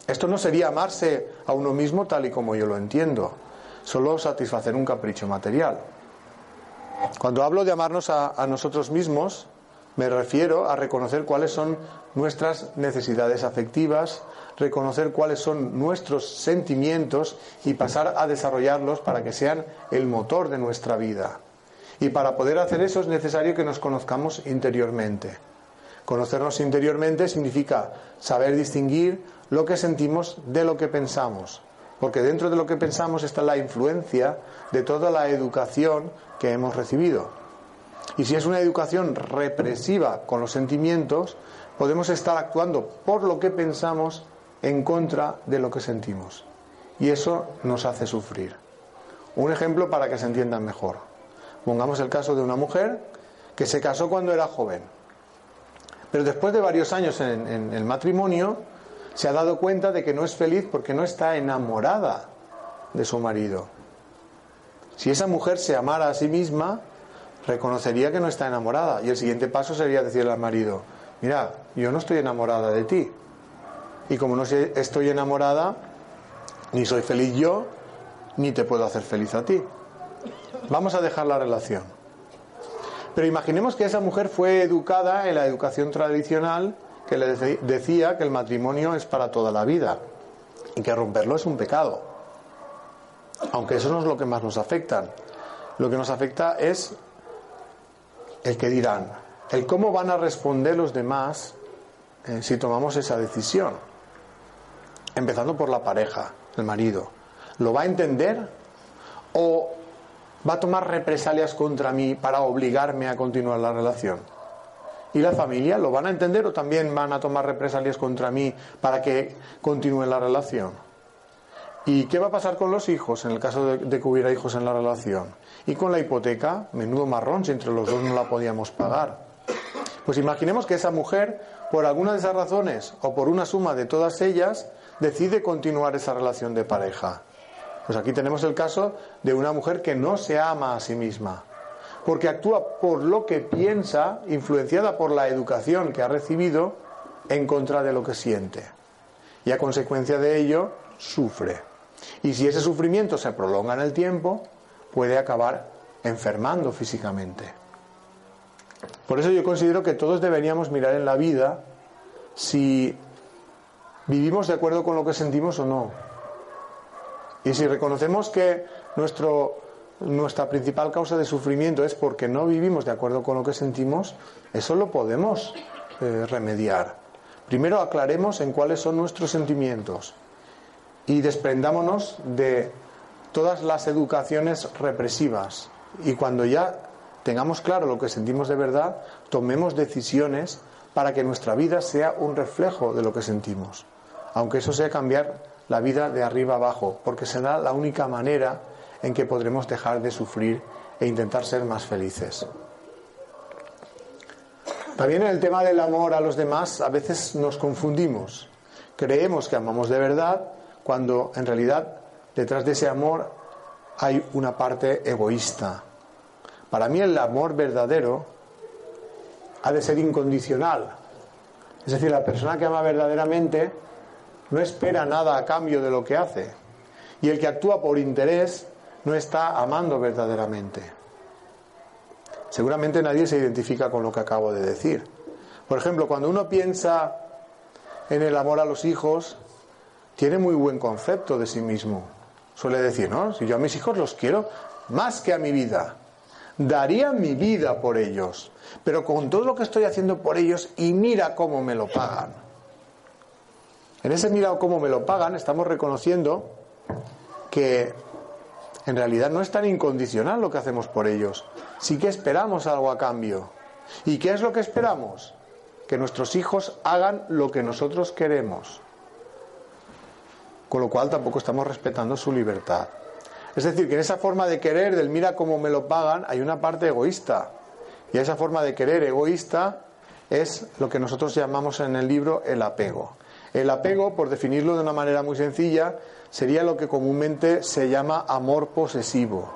Esto no sería amarse a uno mismo tal y como yo lo entiendo, solo satisfacer un capricho material. Cuando hablo de amarnos a nosotros mismos, me refiero a reconocer cuáles son nuestras necesidades afectivas, reconocer cuáles son nuestros sentimientos y pasar a desarrollarlos para que sean el motor de nuestra vida. Y para poder hacer eso es necesario que nos conozcamos interiormente. Conocernos interiormente significa saber distinguir lo que sentimos de lo que pensamos, porque dentro de lo que pensamos está la influencia de toda la educación que hemos recibido. Y si es una educación represiva con los sentimientos, podemos estar actuando por lo que pensamos en contra de lo que sentimos. Y eso nos hace sufrir. Un ejemplo para que se entiendan mejor. Pongamos el caso de una mujer que se casó cuando era joven, pero después de varios años en, en el matrimonio se ha dado cuenta de que no es feliz porque no está enamorada de su marido. Si esa mujer se amara a sí misma, reconocería que no está enamorada. Y el siguiente paso sería decirle al marido, mira, yo no estoy enamorada de ti. Y como no estoy enamorada, ni soy feliz yo, ni te puedo hacer feliz a ti. Vamos a dejar la relación. Pero imaginemos que esa mujer fue educada en la educación tradicional que le decía que el matrimonio es para toda la vida y que romperlo es un pecado. Aunque eso no es lo que más nos afecta. Lo que nos afecta es el que dirán, el cómo van a responder los demás eh, si tomamos esa decisión. Empezando por la pareja, el marido. ¿Lo va a entender? ¿O va a tomar represalias contra mí para obligarme a continuar la relación? ¿Y la familia lo van a entender o también van a tomar represalias contra mí para que continúe la relación? ¿Y qué va a pasar con los hijos en el caso de, que hubiera hijos en la relación? ¿Y con la hipoteca? Menudo marrón si entre los dos no la podíamos pagar. Pues imaginemos que esa mujer, por alguna de esas razones o por una suma de todas ellas, decide continuar esa relación de pareja. Pues aquí tenemos el caso de una mujer que no se ama a sí misma, porque actúa por lo que piensa, influenciada por la educación que ha recibido, en contra de lo que siente. Y a consecuencia de ello, sufre. Y si ese sufrimiento se prolonga en el tiempo, puede acabar enfermando físicamente. Por eso yo considero que todos deberíamos mirar en la vida si vivimos de acuerdo con lo que sentimos o no. Y si reconocemos que nuestra principal causa de sufrimiento es porque no vivimos de acuerdo con lo que sentimos, eso lo podemos eh, remediar. Primero aclaremos en cuáles son nuestros sentimientos y desprendámonos de todas las educaciones represivas. Y cuando ya tengamos claro lo que sentimos de verdad, tomemos decisiones para que nuestra vida sea un reflejo de lo que sentimos. Aunque eso sea cambiar la vida de arriba abajo, porque será la única manera en que podremos dejar de sufrir e intentar ser más felices. También en el tema del amor a los demás a veces nos confundimos. Creemos que amamos de verdad cuando en realidad detrás de ese amor hay una parte egoísta. Para mí el amor verdadero ha de ser incondicional. Es decir, la persona que ama verdaderamente no espera nada a cambio de lo que hace. Y el que actúa por interés no está amando verdaderamente. Seguramente nadie se identifica con lo que acabo de decir. Por ejemplo, cuando uno piensa en el amor a los hijos, tiene muy buen concepto de sí mismo. Suele decir, ¿no? Si yo a mis hijos los quiero más que a mi vida, daría mi vida por ellos, pero con todo lo que estoy haciendo por ellos y mira cómo me lo pagan. En ese mira cómo me lo pagan estamos reconociendo que en realidad no es tan incondicional lo que hacemos por ellos. Sí que esperamos algo a cambio. ¿Y qué es lo que esperamos? Que nuestros hijos hagan lo que nosotros queremos. Con lo cual tampoco estamos respetando su libertad. Es decir, que en esa forma de querer, del mira cómo me lo pagan, hay una parte egoísta. Y esa forma de querer egoísta es lo que nosotros llamamos en el libro el apego. El apego, por definirlo de una manera muy sencilla, sería lo que comúnmente se llama amor posesivo.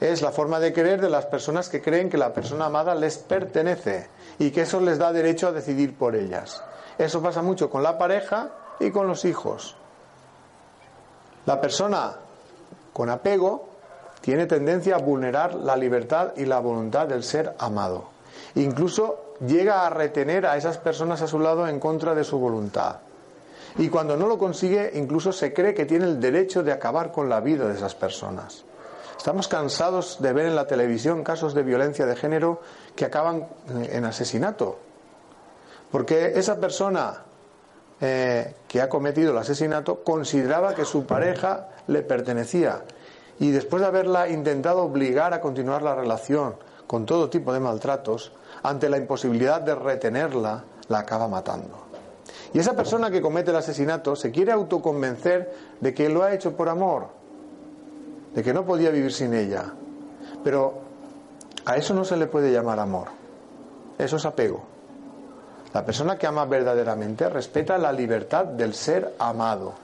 Es la forma de querer de las personas que creen que la persona amada les pertenece y que eso les da derecho a decidir por ellas. Eso pasa mucho con la pareja y con los hijos. La persona con apego tiene tendencia a vulnerar la libertad y la voluntad del ser amado. Incluso llega a retener a esas personas a su lado en contra de su voluntad. Y cuando no lo consigue, incluso se cree que tiene el derecho de acabar con la vida de esas personas. Estamos cansados de ver en la televisión casos de violencia de género que acaban en asesinato. Porque esa persona eh, que ha cometido el asesinato consideraba que su pareja le pertenecía y después de haberla intentado obligar a continuar la relación con todo tipo de maltratos, ante la imposibilidad de retenerla, la acaba matando. Y esa persona que comete el asesinato se quiere autoconvencer de que lo ha hecho por amor, de que no podía vivir sin ella. Pero a eso no se le puede llamar amor. Eso es apego. La persona que ama verdaderamente respeta la libertad del ser amado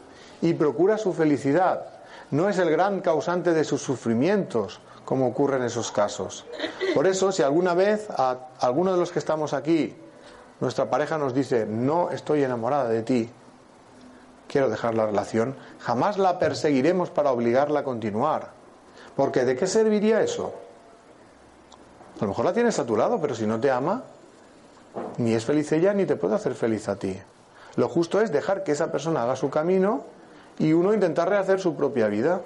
y procura su felicidad. No es el gran causante de sus sufrimientos, como ocurre en esos casos. Por eso, si alguna vez a alguno de los que estamos aquí nuestra pareja nos dice, no estoy enamorada de ti, quiero dejar la relación, jamás la perseguiremos para obligarla a continuar. Porque ¿de qué serviría eso? A lo mejor la tienes a tu lado, pero si no te ama, ni es feliz ella ni te puede hacer feliz a ti. Lo justo es dejar que esa persona haga su camino y uno intentar rehacer su propia vida.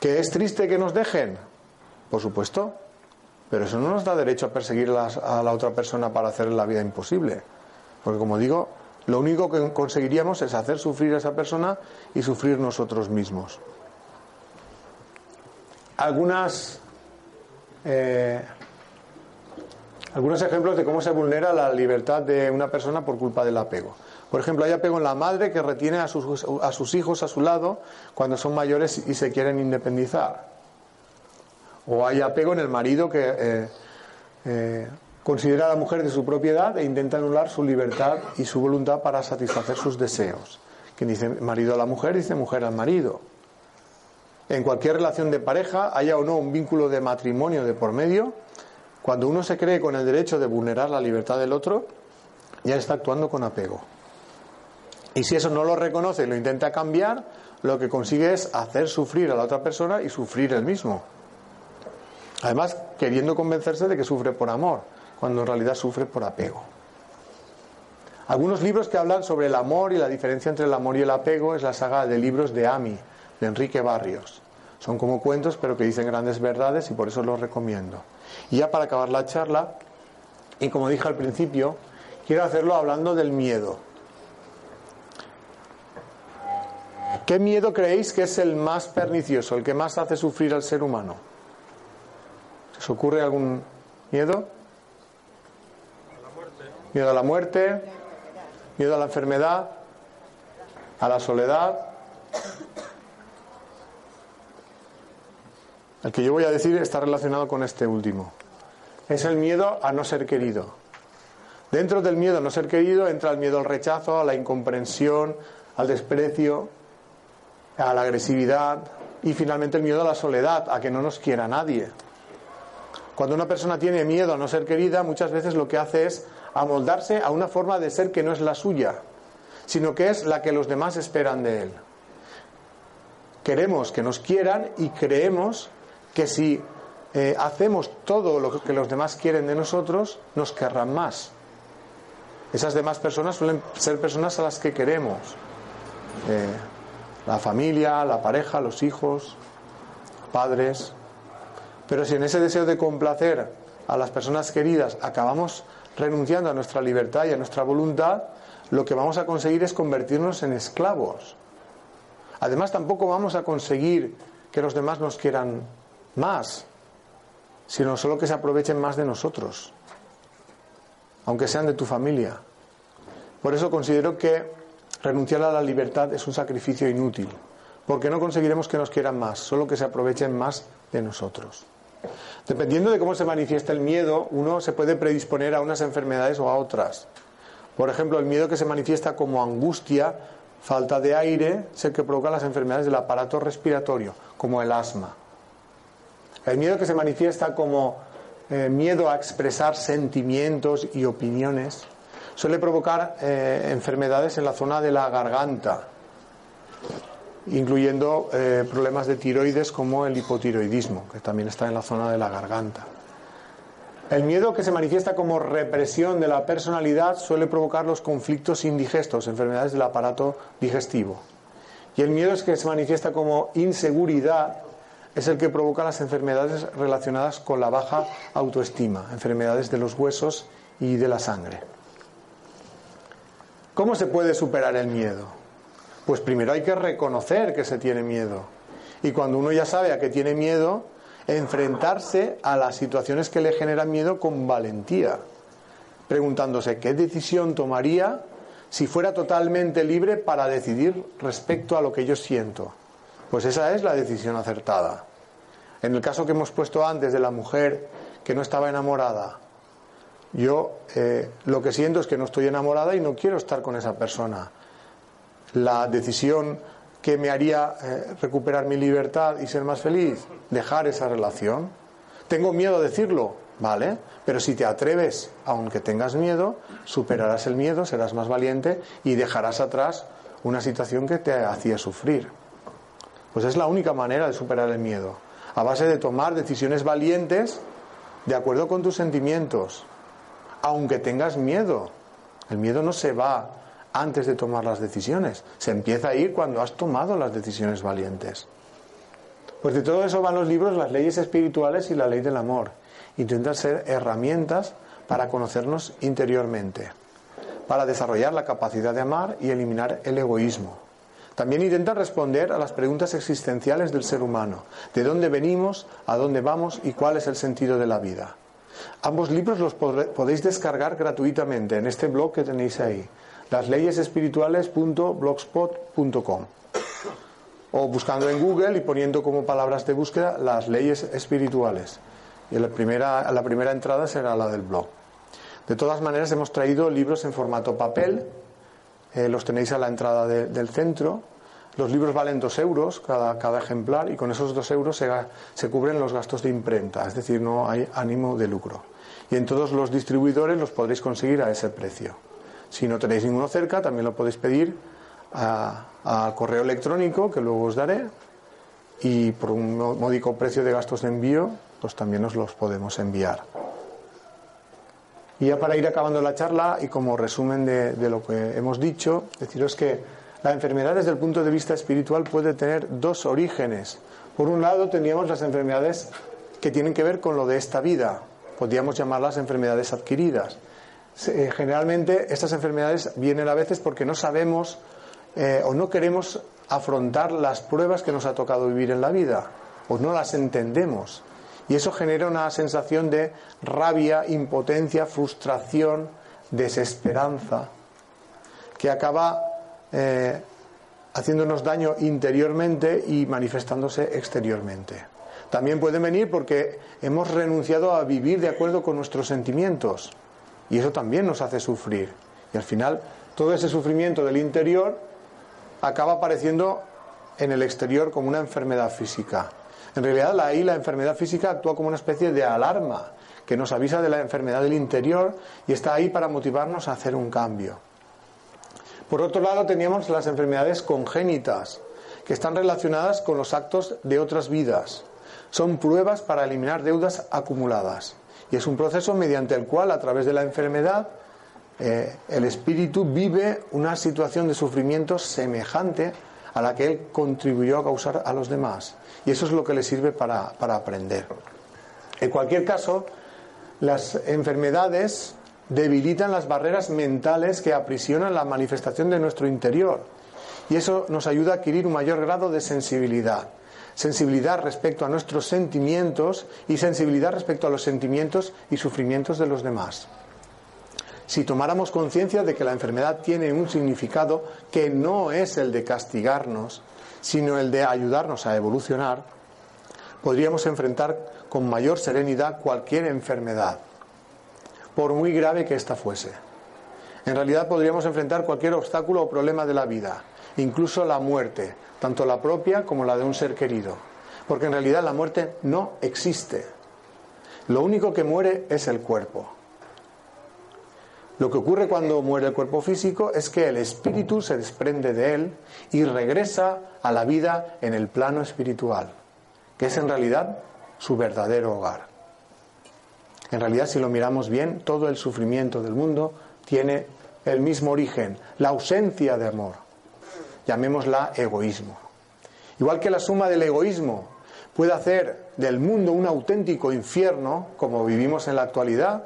¿Que es triste que nos dejen? Por supuesto, pero eso no nos da derecho a perseguir a la otra persona para hacerle la vida imposible. Porque como digo, lo único que conseguiríamos es hacer sufrir a esa persona y sufrir nosotros mismos. algunas eh, algunos ejemplos de cómo se vulnera la libertad de una persona por culpa del apego. Por ejemplo, hay apego en la madre que retiene a sus, a sus hijos a su lado cuando son mayores y se quieren independizar. O hay apego en el marido que eh, eh, considera a la mujer de su propiedad e intenta anular su libertad y su voluntad para satisfacer sus deseos. Quien dice marido a la mujer, dice mujer al marido. En cualquier relación de pareja, haya o no un vínculo de matrimonio de por medio, cuando uno se cree con el derecho de vulnerar la libertad del otro, ya está actuando con apego. Y si eso no lo reconoce y lo intenta cambiar, lo que consigue es hacer sufrir a la otra persona y sufrir él mismo. Además, queriendo convencerse de que sufre por amor, cuando en realidad sufre por apego. Algunos libros que hablan sobre el amor y la diferencia entre el amor y el apego es la saga de libros de Ami, de Enrique Barrios. Son como cuentos, pero que dicen grandes verdades y por eso los recomiendo. Y ya para acabar la charla, y como dije al principio, quiero hacerlo hablando del miedo. ¿Qué miedo creéis que es el más pernicioso, el que más hace sufrir al ser humano? ¿Se os ocurre algún miedo? Miedo a la muerte, miedo a la enfermedad, a la soledad. El que yo voy a decir está relacionado con este último. Es el miedo a no ser querido. Dentro del miedo a no ser querido entra el miedo al rechazo, a la incomprensión, al desprecio, a la agresividad y finalmente el miedo a la soledad, a que no nos quiera nadie. Cuando una persona tiene miedo a no ser querida, muchas veces lo que hace es amoldarse a una forma de ser que no es la suya, sino que es la que los demás esperan de él. Queremos que nos quieran y creemos que si eh, hacemos todo lo que los demás quieren de nosotros, nos querrán más. Esas demás personas suelen ser personas a las que queremos. Eh, la familia, la pareja, los hijos, padres. Pero si en ese deseo de complacer a las personas queridas acabamos renunciando a nuestra libertad y a nuestra voluntad, lo que vamos a conseguir es convertirnos en esclavos. Además, tampoco vamos a conseguir que los demás nos quieran más, sino solo que se aprovechen más de nosotros, aunque sean de tu familia. Por eso considero que Renunciar a la libertad es un sacrificio inútil, porque no conseguiremos que nos quieran más, solo que se aprovechen más de nosotros. Dependiendo de cómo se manifiesta el miedo, uno se puede predisponer a unas enfermedades o a otras. Por ejemplo, el miedo que se manifiesta como angustia, falta de aire, es el que provoca las enfermedades del aparato respiratorio, como el asma. El miedo que se manifiesta como eh, miedo a expresar sentimientos y opiniones, suele provocar eh, enfermedades en la zona de la garganta, incluyendo eh, problemas de tiroides como el hipotiroidismo, que también está en la zona de la garganta. El miedo que se manifiesta como represión de la personalidad suele provocar los conflictos indigestos, enfermedades del aparato digestivo. Y el miedo que se manifiesta como inseguridad es el que provoca las enfermedades relacionadas con la baja autoestima, enfermedades de los huesos y de la sangre. ¿Cómo se puede superar el miedo? Pues primero hay que reconocer que se tiene miedo. Y cuando uno ya sabe a qué tiene miedo, enfrentarse a las situaciones que le generan miedo con valentía, preguntándose qué decisión tomaría si fuera totalmente libre para decidir respecto a lo que yo siento. Pues esa es la decisión acertada. En el caso que hemos puesto antes de la mujer que no estaba enamorada, yo eh, lo que siento es que no estoy enamorada y no quiero estar con esa persona. La decisión que me haría eh, recuperar mi libertad y ser más feliz, dejar esa relación. Tengo miedo a decirlo, ¿vale? Pero si te atreves, aunque tengas miedo, superarás el miedo, serás más valiente y dejarás atrás una situación que te hacía sufrir. Pues es la única manera de superar el miedo, a base de tomar decisiones valientes de acuerdo con tus sentimientos, aunque tengas miedo. El miedo no se va antes de tomar las decisiones, se empieza a ir cuando has tomado las decisiones valientes. Pues de todo eso van los libros, las leyes espirituales y la ley del amor. Intentan ser herramientas para conocernos interiormente, para desarrollar la capacidad de amar y eliminar el egoísmo. También intentan responder a las preguntas existenciales del ser humano. ¿De dónde venimos? ¿A dónde vamos? ¿Y cuál es el sentido de la vida? Ambos libros los podéis descargar gratuitamente en este blog que tenéis ahí, lasleyesespirituales.blogspot.com o buscando en Google y poniendo como palabras de búsqueda las leyes espirituales. Y la primera, la primera entrada será la del blog. De todas maneras, hemos traído libros en formato papel, eh, los tenéis a la entrada del centro. Los libros valen dos euros cada, cada ejemplar y con esos dos euros se, cubren los gastos de imprenta, es decir, no hay ánimo de lucro. Y en todos los distribuidores los podréis conseguir a ese precio. Si no tenéis ninguno cerca, también lo podéis pedir a, correo electrónico, que luego os daré, y por un módico precio de gastos de envío, pues también os los podemos enviar. Y ya para ir acabando la charla y como resumen de, lo que hemos dicho, deciros que la enfermedad desde el punto de vista espiritual puede tener dos orígenes. Por un lado tendríamos las enfermedades que tienen que ver con lo de esta vida, podríamos llamarlas enfermedades adquiridas. Eh, generalmente estas enfermedades vienen a veces porque no sabemos eh, o no queremos afrontar las pruebas que nos ha tocado vivir en la vida, o no las entendemos. Y eso genera una sensación de rabia, impotencia, frustración, desesperanza, que acaba eh, haciéndonos daño interiormente y manifestándose exteriormente. También puede venir porque hemos renunciado a vivir de acuerdo con nuestros sentimientos y eso también nos hace sufrir. Y al final todo ese sufrimiento del interior acaba apareciendo en el exterior como una enfermedad física. En realidad ahí la enfermedad física actúa como una especie de alarma que nos avisa de la enfermedad del interior y está ahí para motivarnos a hacer un cambio. Por otro lado teníamos las enfermedades congénitas, que están relacionadas con los actos de otras vidas. Son pruebas para eliminar deudas acumuladas. Y es un proceso mediante el cual, a través de la enfermedad, eh, el espíritu vive una situación de sufrimiento semejante a la que él contribuyó a causar a los demás. Y eso es lo que le sirve para, para aprender. En cualquier caso, las enfermedades debilitan las barreras mentales que aprisionan la manifestación de nuestro interior. Y eso nos ayuda a adquirir un mayor grado de sensibilidad. Sensibilidad respecto a nuestros sentimientos y sensibilidad respecto a los sentimientos y sufrimientos de los demás si tomáramos conciencia de que la enfermedad tiene un significado que no es el de castigarnos, sino el de ayudarnos a evolucionar, podríamos enfrentar con mayor serenidad cualquier enfermedad, por muy grave que ésta fuese. En realidad podríamos enfrentar cualquier obstáculo o problema de la vida, incluso la muerte, tanto la propia como la de un ser querido, porque en realidad la muerte no existe. Lo único que muere es el cuerpo. Lo que ocurre cuando muere el cuerpo físico es que el espíritu se desprende de él y regresa a la vida en el plano espiritual, que es en realidad su verdadero hogar. En realidad, si lo miramos bien, todo el sufrimiento del mundo tiene el mismo origen, la ausencia de amor. Llamémosla egoísmo. Igual que la suma del egoísmo puede hacer del mundo un auténtico infierno, como vivimos en la actualidad,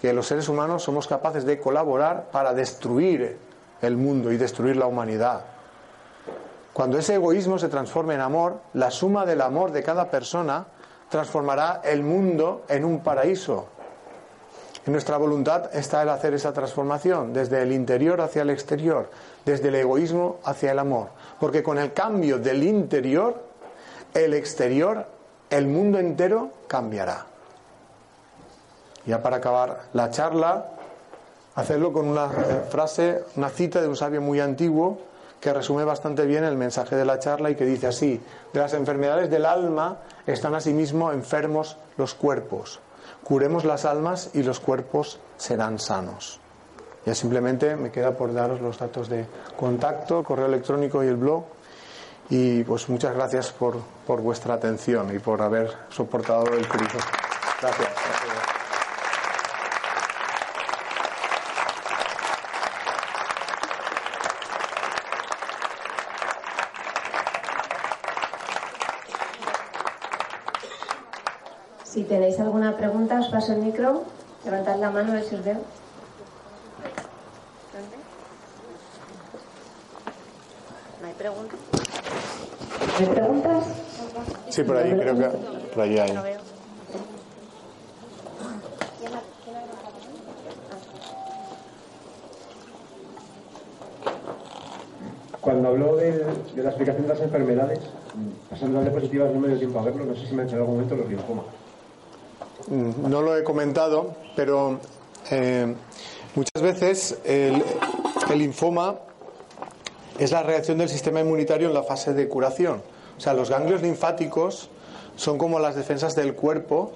que los seres humanos somos capaces de colaborar para destruir el mundo y destruir la humanidad. Cuando ese egoísmo se transforme en amor, la suma del amor de cada persona transformará el mundo en un paraíso. Nuestra voluntad está el hacer esa transformación, desde el interior hacia el exterior, desde el egoísmo hacia el amor. Porque con el cambio del interior, el exterior, el mundo entero cambiará. Ya para acabar la charla, hacerlo con una eh, frase, una cita de un sabio muy antiguo que resume bastante bien el mensaje de la charla y que dice así, de las enfermedades del alma están asimismo enfermos los cuerpos. Curemos las almas y los cuerpos serán sanos. Ya simplemente me queda por daros los datos de contacto, correo electrónico y el blog. Y pues muchas gracias por, por vuestra atención y por haber soportado el crítico. gracias. Si tenéis alguna pregunta, os paso el micro. Levantad la mano, a ver si os veo. No hay preguntas. ¿Me preguntas? Sí, por ahí, creo que por ahí hay. Cuando habló de, de la explicación de las enfermedades, pasando a las diapositivas no me dio tiempo a verlo, no sé si me ha hecho en algún momento los linfomas. Mm, No lo he comentado, pero eh, muchas veces el, linfoma es la reacción del sistema inmunitario en la fase de curación. O sea, los ganglios linfáticos son como las defensas del cuerpo,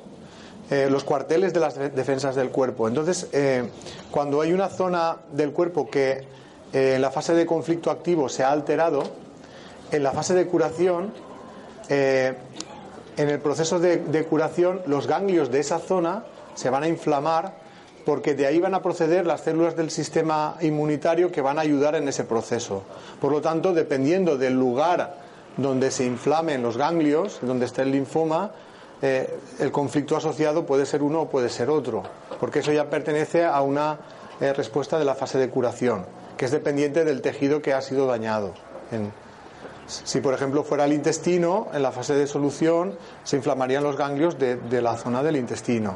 eh, los cuarteles de las de- defensas del cuerpo. Entonces, eh, cuando hay una zona del cuerpo que en la fase de conflicto activo se ha alterado, en la fase de curación, en el proceso de, curación, los ganglios de esa zona se van a inflamar porque de ahí van a proceder las células del sistema inmunitario que van a ayudar en ese proceso. Por lo tanto, dependiendo del lugar donde se inflamen los ganglios, donde esté el linfoma, eh, el conflicto asociado puede ser uno o puede ser otro, porque eso ya pertenece a una eh, respuesta de la fase de curación, que es dependiente del tejido que ha sido dañado. Si, por ejemplo, fuera el intestino, en la fase de solución se inflamarían los ganglios de, la zona del intestino.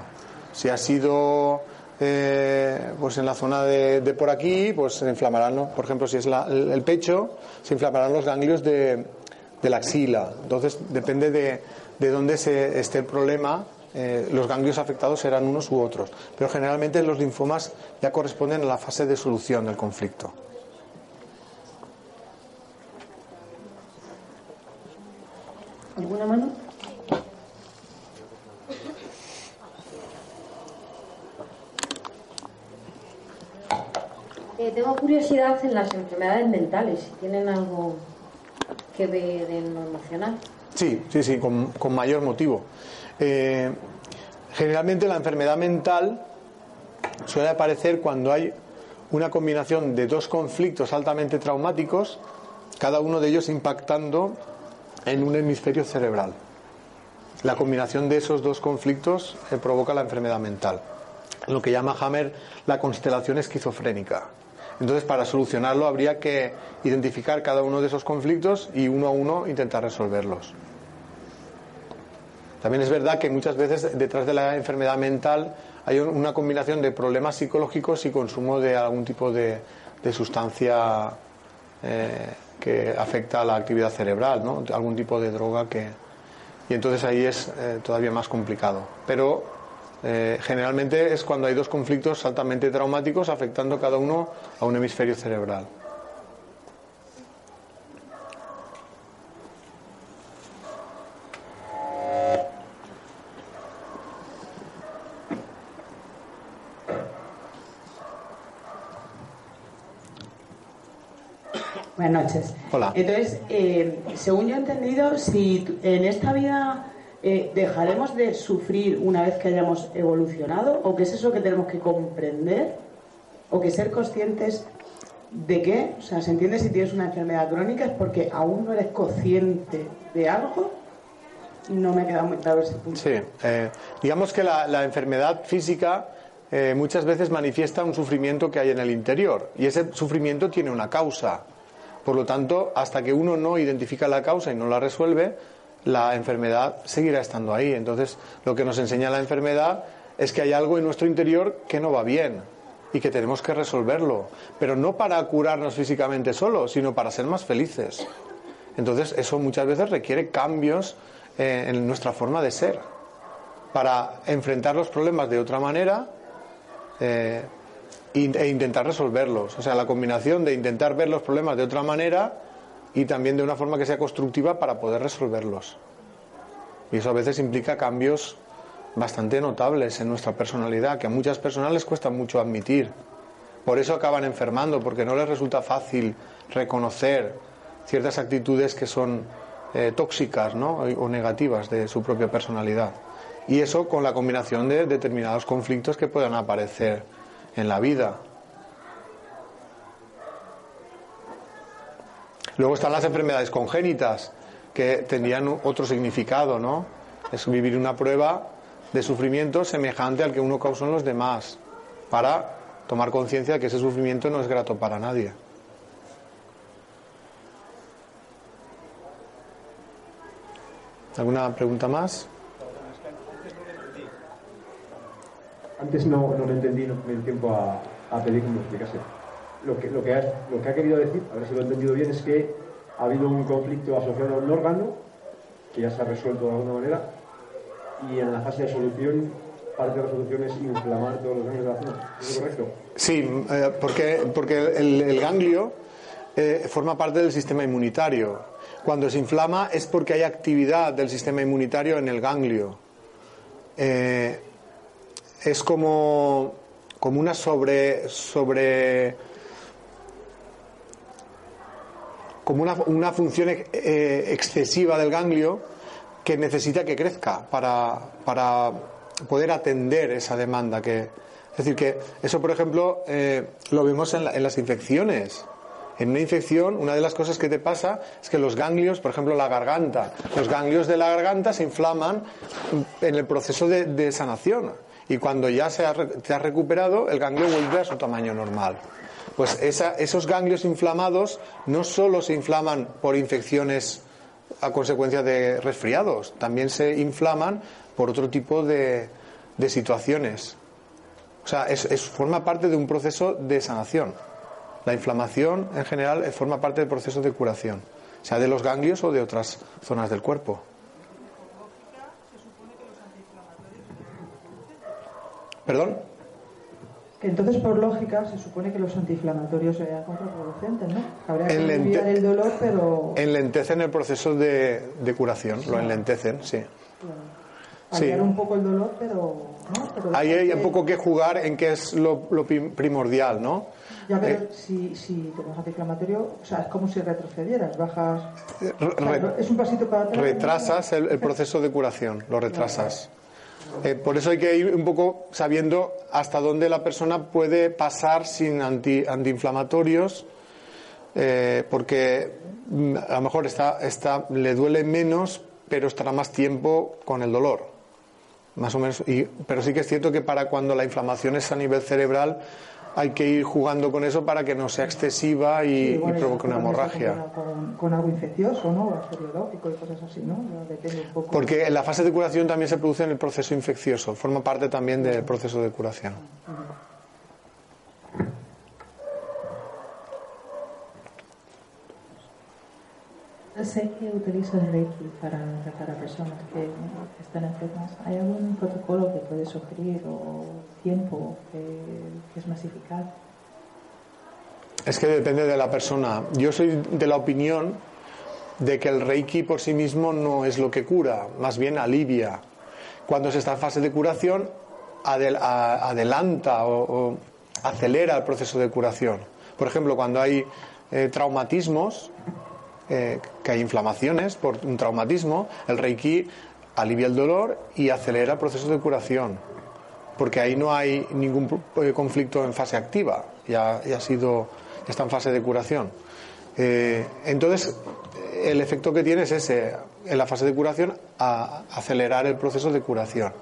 Si ha sido eh, pues en la zona de, por aquí, pues se inflamarán, por ejemplo, si es la- el, el pecho, se inflamarán los ganglios de, de la axila. Entonces, depende de, de dónde se, esté el problema, eh, los ganglios afectados serán unos u otros. Pero generalmente los linfomas ya corresponden a la fase de solución del conflicto. Eh, tengo curiosidad en las enfermedades mentales, si tienen algo que ver en lo emocional. Sí, sí, sí, con, con mayor motivo. Eh, generalmente la enfermedad mental suele aparecer cuando hay una combinación de dos conflictos altamente traumáticos, cada uno de ellos impactando en un hemisferio cerebral. La combinación de esos dos conflictos eh, provoca la enfermedad mental, lo que llama Hammer la constelación esquizofrénica. Entonces, para solucionarlo habría que identificar cada uno de esos conflictos y uno a uno intentar resolverlos. También es verdad que muchas veces detrás de la enfermedad mental hay un- una combinación de problemas psicológicos y consumo de algún tipo de, de sustancia eh, que afecta a la actividad cerebral, algún tipo de droga que... Y entonces ahí es eh, todavía más complicado. Pero eh, generalmente es cuando hay dos conflictos altamente traumáticos afectando cada uno a un hemisferio cerebral. Buenas noches. Hola. Entonces, eh, según yo he entendido, si en esta vida eh, dejaremos de sufrir una vez que hayamos evolucionado, o qué es eso que tenemos que comprender, o que ser conscientes de qué, o sea, se entiende si tienes una enfermedad crónica es porque aún no eres consciente de algo. No me ha quedado muy claro ese punto. Sí, eh, digamos que la, la enfermedad física eh, muchas veces manifiesta un sufrimiento que hay en el interior y ese sufrimiento tiene una causa. Por lo tanto, hasta que uno no identifica la causa y no la resuelve, la enfermedad seguirá estando ahí. Entonces, lo que nos enseña la enfermedad es que hay algo en nuestro interior que no va bien y que tenemos que resolverlo, pero no para curarnos físicamente solo, sino para ser más felices. Entonces, eso muchas veces requiere cambios eh, en nuestra forma de ser, para enfrentar los problemas de otra manera eh, e intentar resolverlos. O sea, la combinación de intentar ver los problemas de otra manera y también de una forma que sea constructiva para poder resolverlos. Y eso a veces implica cambios bastante notables en nuestra personalidad, que a muchas personas les cuesta mucho admitir. Por eso acaban enfermando, porque no les resulta fácil reconocer ciertas actitudes que son eh, tóxicas ¿no? o negativas de su propia personalidad. Y eso con la combinación de determinados conflictos que puedan aparecer en la vida. Luego están las enfermedades congénitas, que tendrían otro significado, ¿no? Es vivir una prueba de sufrimiento semejante al que uno causó en los demás, para tomar conciencia de que ese sufrimiento no es grato para nadie. ¿Alguna pregunta más? Antes no, lo entendí, no me di tiempo a, pedir que me explicase. Lo que, lo, ha, lo que ha querido decir, a ver si lo he entendido bien, es que ha habido un conflicto asociado a un órgano, que ya se ha resuelto de alguna manera, y en la fase de solución, parte de la solución es inflamar todos los ganglios de la zona. ¿Es correcto? Sí, eh, porque, porque el, el ganglio eh, forma parte del sistema inmunitario. Cuando se inflama es porque hay actividad del sistema inmunitario en el ganglio. Eh, es como, como una sobre, sobre como una, una función eh, excesiva del ganglio que necesita que crezca para, para poder atender esa demanda que es decir que eso por ejemplo eh, lo vemos en, la- en las infecciones. En una infección una de las cosas que te pasa es que los ganglios por ejemplo la garganta los ganglios de la garganta se inflaman en el proceso de, de sanación y cuando ya se ha te has recuperado el ganglio vuelve a su tamaño normal pues esa- esos ganglios inflamados no solo se inflaman por infecciones a consecuencia de resfriados, también se inflaman por otro tipo de, de situaciones. O sea, es, forma parte de un proceso de sanación. La inflamación en general forma parte del proceso de curación, sea de los ganglios o de otras zonas del cuerpo. ¿Perdón? Que entonces, por lógica, se supone que los antiinflamatorios serían contraproducentes, ¿no? Habría que aliviar el dolor, pero Enlentecen el proceso de, de curación, lo enlentecen, sí. Sí. aliviar un poco el dolor, pero... ¿no? Pero Ahí hay un poco que jugar en qué es lo, lo prim- primordial, ¿no? Ya, pero Eh, si, si tomas antiinflamatorio, o sea, es como si retrocedieras, bajas... re- Claro, es un pasito para atrás. retrasas el, el proceso de curación, lo retrasas. Eh, por eso hay que ir un poco sabiendo hasta dónde la persona puede pasar sin anti- antiinflamatorios, eh, porque mm, a lo mejor está, está, le duele menos, pero estará más tiempo con el dolor. Más o menos, pero sí que es cierto que para cuando la inflamación es a nivel cerebral hay que ir jugando con eso para que no sea excesiva y, Sí, y igual provoque una hemorragia. Con, con algo infeccioso, ¿no? Bacteriológico y cosas así, ¿no? Depende un poco. Porque en la fase de curación también se produce en el proceso infeccioso, forma parte también del proceso de curación. Sé que utilizas Reiki para tratar a personas que están enfermas. ¿Hay algún protocolo que puedes sugerir o tiempo que, que es más eficaz? Es que depende de la persona. Yo soy de la opinión de que el Reiki por sí mismo no es lo que cura, más bien alivia. Cuando se está en fase de curación, adel- adelanta o, o acelera el proceso de curación. Por ejemplo, cuando hay eh, traumatismos, que hay inflamaciones por un traumatismo, el Reiki alivia el dolor y acelera el proceso de curación. Porque ahí no hay ningún eh, conflicto en fase activa, ya, ya ha sido, está en fase de curación. Eh, entonces, el efecto que tiene es ese, en la fase de curación, acelerar el proceso de curación.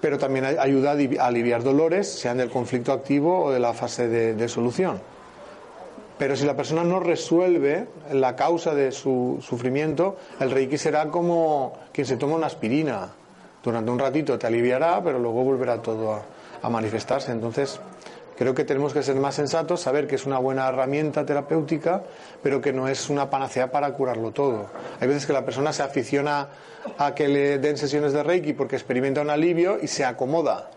Pero también ay- ayuda a aliviar dolores, sean del conflicto activo o de la fase de solución. Pero si la persona no resuelve la causa de su sufrimiento, el reiki será como quien se toma una aspirina. Durante un ratito te aliviará, pero luego volverá todo a, manifestarse. Entonces, creo que tenemos que ser más sensatos, saber que es una buena herramienta terapéutica, pero que no es una panacea para curarlo todo. Hay veces que la persona se aficiona a que le den sesiones de reiki porque experimenta un alivio y se acomoda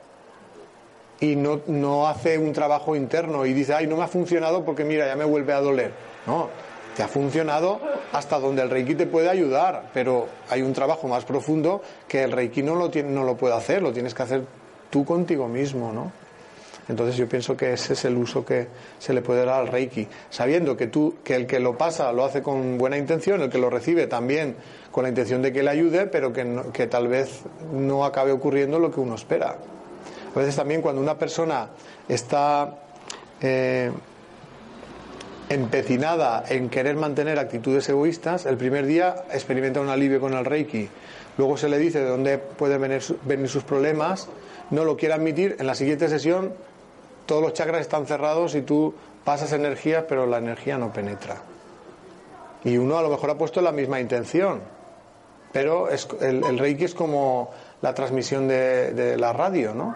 y no, no hace un trabajo interno y dice, ay, no me ha funcionado porque mira, ya me vuelve a doler. No, te ha funcionado hasta donde el Reiki te puede ayudar, pero hay un trabajo más profundo que el Reiki no lo, tiene, no lo puede hacer, lo tienes que hacer tú contigo mismo, ¿no? Entonces yo pienso que ese es el uso que se le puede dar al Reiki, sabiendo que tú, que el que lo pasa lo hace con buena intención, el que lo recibe también con la intención de que le ayude, pero que, no- que tal vez no acabe ocurriendo lo que uno espera. A veces también cuando una persona está eh, empecinada en querer mantener actitudes egoístas, el primer día experimenta un alivio con el Reiki, luego se le dice de dónde pueden venir, su- venir sus problemas, no lo quiere admitir, en la siguiente sesión todos los chakras están cerrados y tú pasas energías, pero la energía no penetra. Y uno a lo mejor ha puesto la misma intención, Pero el, Reiki es como la transmisión de la radio, ¿no?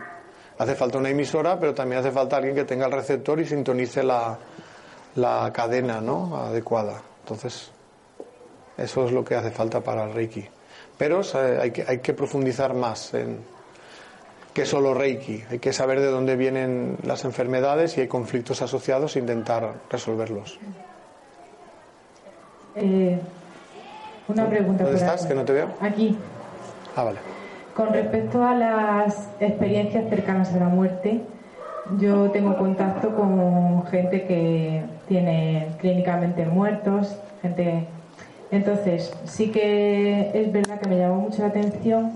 Hace falta una emisora, pero también hace falta alguien que tenga el receptor y sintonice la, la cadena ¿no? adecuada. Entonces, eso es lo que hace falta para el Reiki. Pero hay, que, hay que profundizar más en que solo Reiki. Hay que saber de dónde vienen las enfermedades y hay conflictos asociados e intentar resolverlos. Eh, una pregunta. ¿Dónde estás? Que no te veo. Aquí. Ah, vale. Con respecto a las experiencias cercanas a la muerte, yo tengo contacto con gente que tiene clínicamente muertos, gente. Entonces, sí que es verdad que me llamó mucho la atención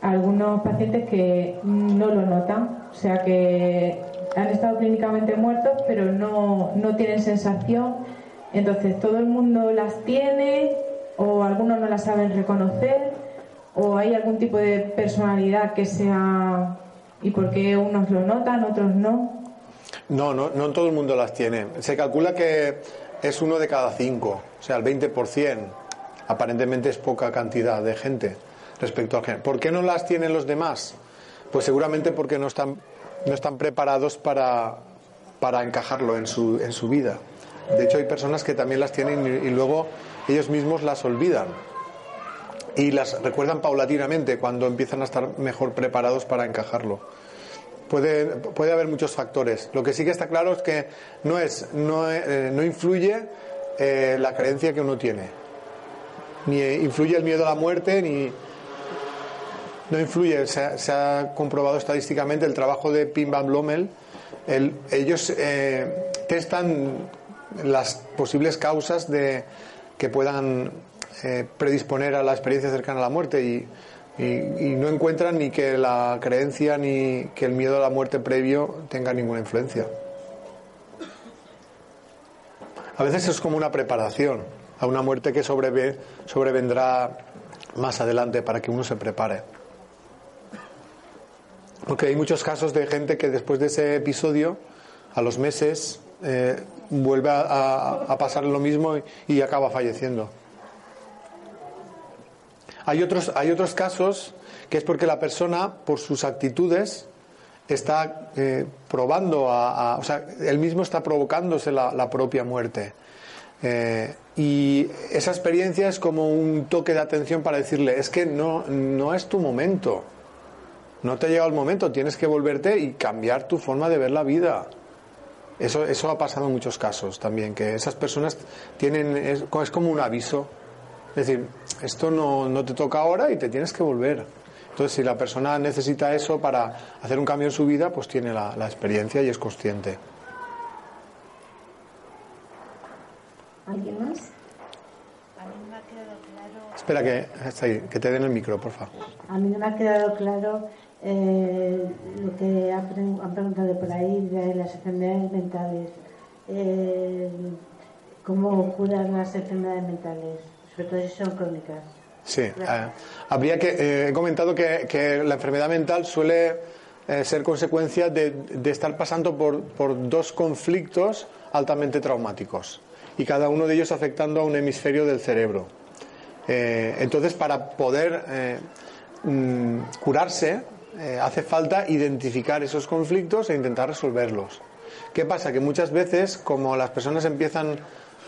algunos pacientes que no lo notan, o sea que han estado clínicamente muertos, pero no, no tienen sensación. Entonces, todo el mundo las tiene o algunos no las saben reconocer o hay algún tipo de personalidad que sea y por qué unos lo notan, otros no. No, no, no todo el mundo las tiene. Se calcula que es uno de cada cinco, o sea, el 20%. Aparentemente es poca cantidad de gente respecto al género. ¿Por qué no las tienen los demás? Pues seguramente porque no están, no están preparados para, para encajarlo en su, en su vida. De hecho, hay personas que también las tienen y, y luego ellos mismos las olvidan y las recuerdan paulatinamente cuando empiezan a estar mejor preparados para encajarlo. Puede, puede haber muchos factores. Lo que sí que está claro es que no, es, no, eh, no influye eh, la creencia que uno tiene. Ni influye el miedo a la muerte, ni. No influye. Se ha, comprobado estadísticamente el trabajo de Pim Van Blommel. El- ellos eh, testan las posibles causas de que puedan eh, predisponer a la experiencia cercana a la muerte y, no encuentran ni que la creencia ni que el miedo a la muerte previo tenga ninguna influencia. A veces es como una preparación a una muerte que sobreve- sobrevendrá más adelante para que uno se prepare. Porque hay muchos casos de gente que después de ese episodio, a los meses, eh, vuelve a, pasar lo mismo y acaba falleciendo. Hay otros, hay otros casos que es porque la persona, por sus actitudes, está eh, probando, a, o sea, él mismo está provocándose la, la propia muerte. Eh, y esa experiencia es como un toque de atención para decirle, es que no, no es tu momento, no te ha llegado el momento, tienes que volverte y cambiar tu forma de ver la vida. Eso, eso ha pasado en muchos casos también, que esas personas tienen, es, es como un aviso, es decir, esto no, no te toca ahora y te tienes que volver. Entonces, si la persona necesita eso para hacer un cambio en su vida, pues tiene la, la experiencia y es consciente. ¿Alguien más? A mí no me ha quedado claro, Espera que, ahí, que te den el micro, por favor. a mí no me ha quedado claro eh, lo que han, pre- han preguntado por ahí de las enfermedades mentales. Eh, ¿Cómo curan las enfermedades mentales? Sobre todo si son crónicas. Sí, eh, habría que. eh, he comentado que, que la enfermedad mental suele eh, ser consecuencia de, de estar pasando por, por dos conflictos altamente traumáticos y cada uno de ellos afectando a un hemisferio del cerebro. Eh, entonces, para poder mm, curarse, hace falta identificar esos conflictos e intentar resolverlos. ¿Qué pasa? Que muchas veces, como las personas empiezan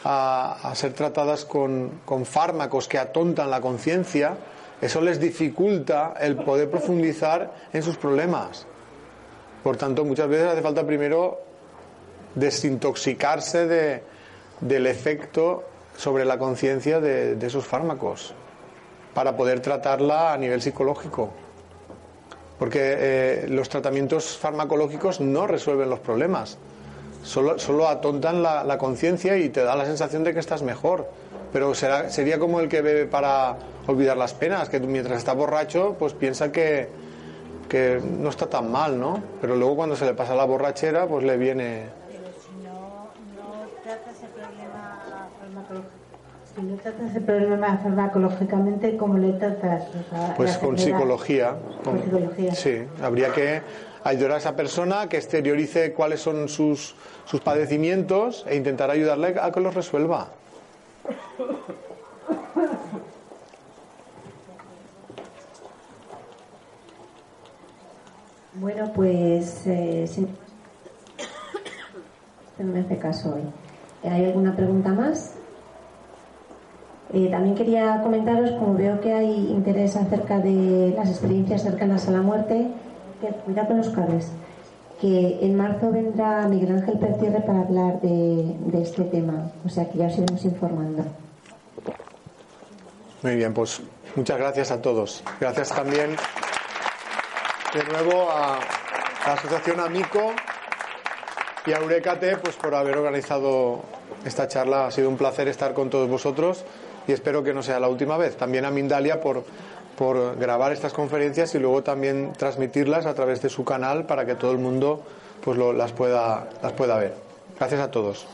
a, ser tratadas con, con fármacos que atontan la conciencia, eso les dificulta el poder profundizar en sus problemas. Por tanto, muchas veces hace falta primero desintoxicarse de, del efecto sobre la conciencia de, de esos fármacos para poder tratarla a nivel psicológico. Porque eh, los tratamientos farmacológicos no resuelven los problemas, solo, solo atontan la, la conciencia y te da la sensación de que estás mejor. Pero será, sería como el que bebe para olvidar las penas, que mientras está borracho, pues piensa que, que no está tan mal, ¿no? Pero luego cuando se le pasa la borrachera, pues le viene... Pero si no, no tratas el problema farmacológico, si no tratas el problema farmacológicamente, ¿cómo le tratas? O sea, Pues con psicología. Con psicología. Sí, habría que ayudar a esa persona que exteriorice cuáles son sus, sus padecimientos e intentar ayudarle a que los resuelva. Bueno, pues eh, si... no me hace caso hoy. Eh, ¿Hay alguna pregunta más? Eh, también quería comentaros, como veo que hay interés acerca de las experiencias cercanas a la muerte, que cuidado con los cables, que en marzo vendrá Miguel Ángel Pertierre para hablar de, de este tema, o sea que ya os iremos informando. Muy bien, pues muchas gracias a todos. Gracias también de nuevo a la Asociación Amico y a Eurecate pues por haber organizado esta charla. Ha sido un placer estar con todos vosotros y espero que no sea la última vez. También a Mindalia por, por grabar estas conferencias y luego también transmitirlas a través de su canal para que todo el mundo pues las, pueda, las pueda ver. Gracias a todos.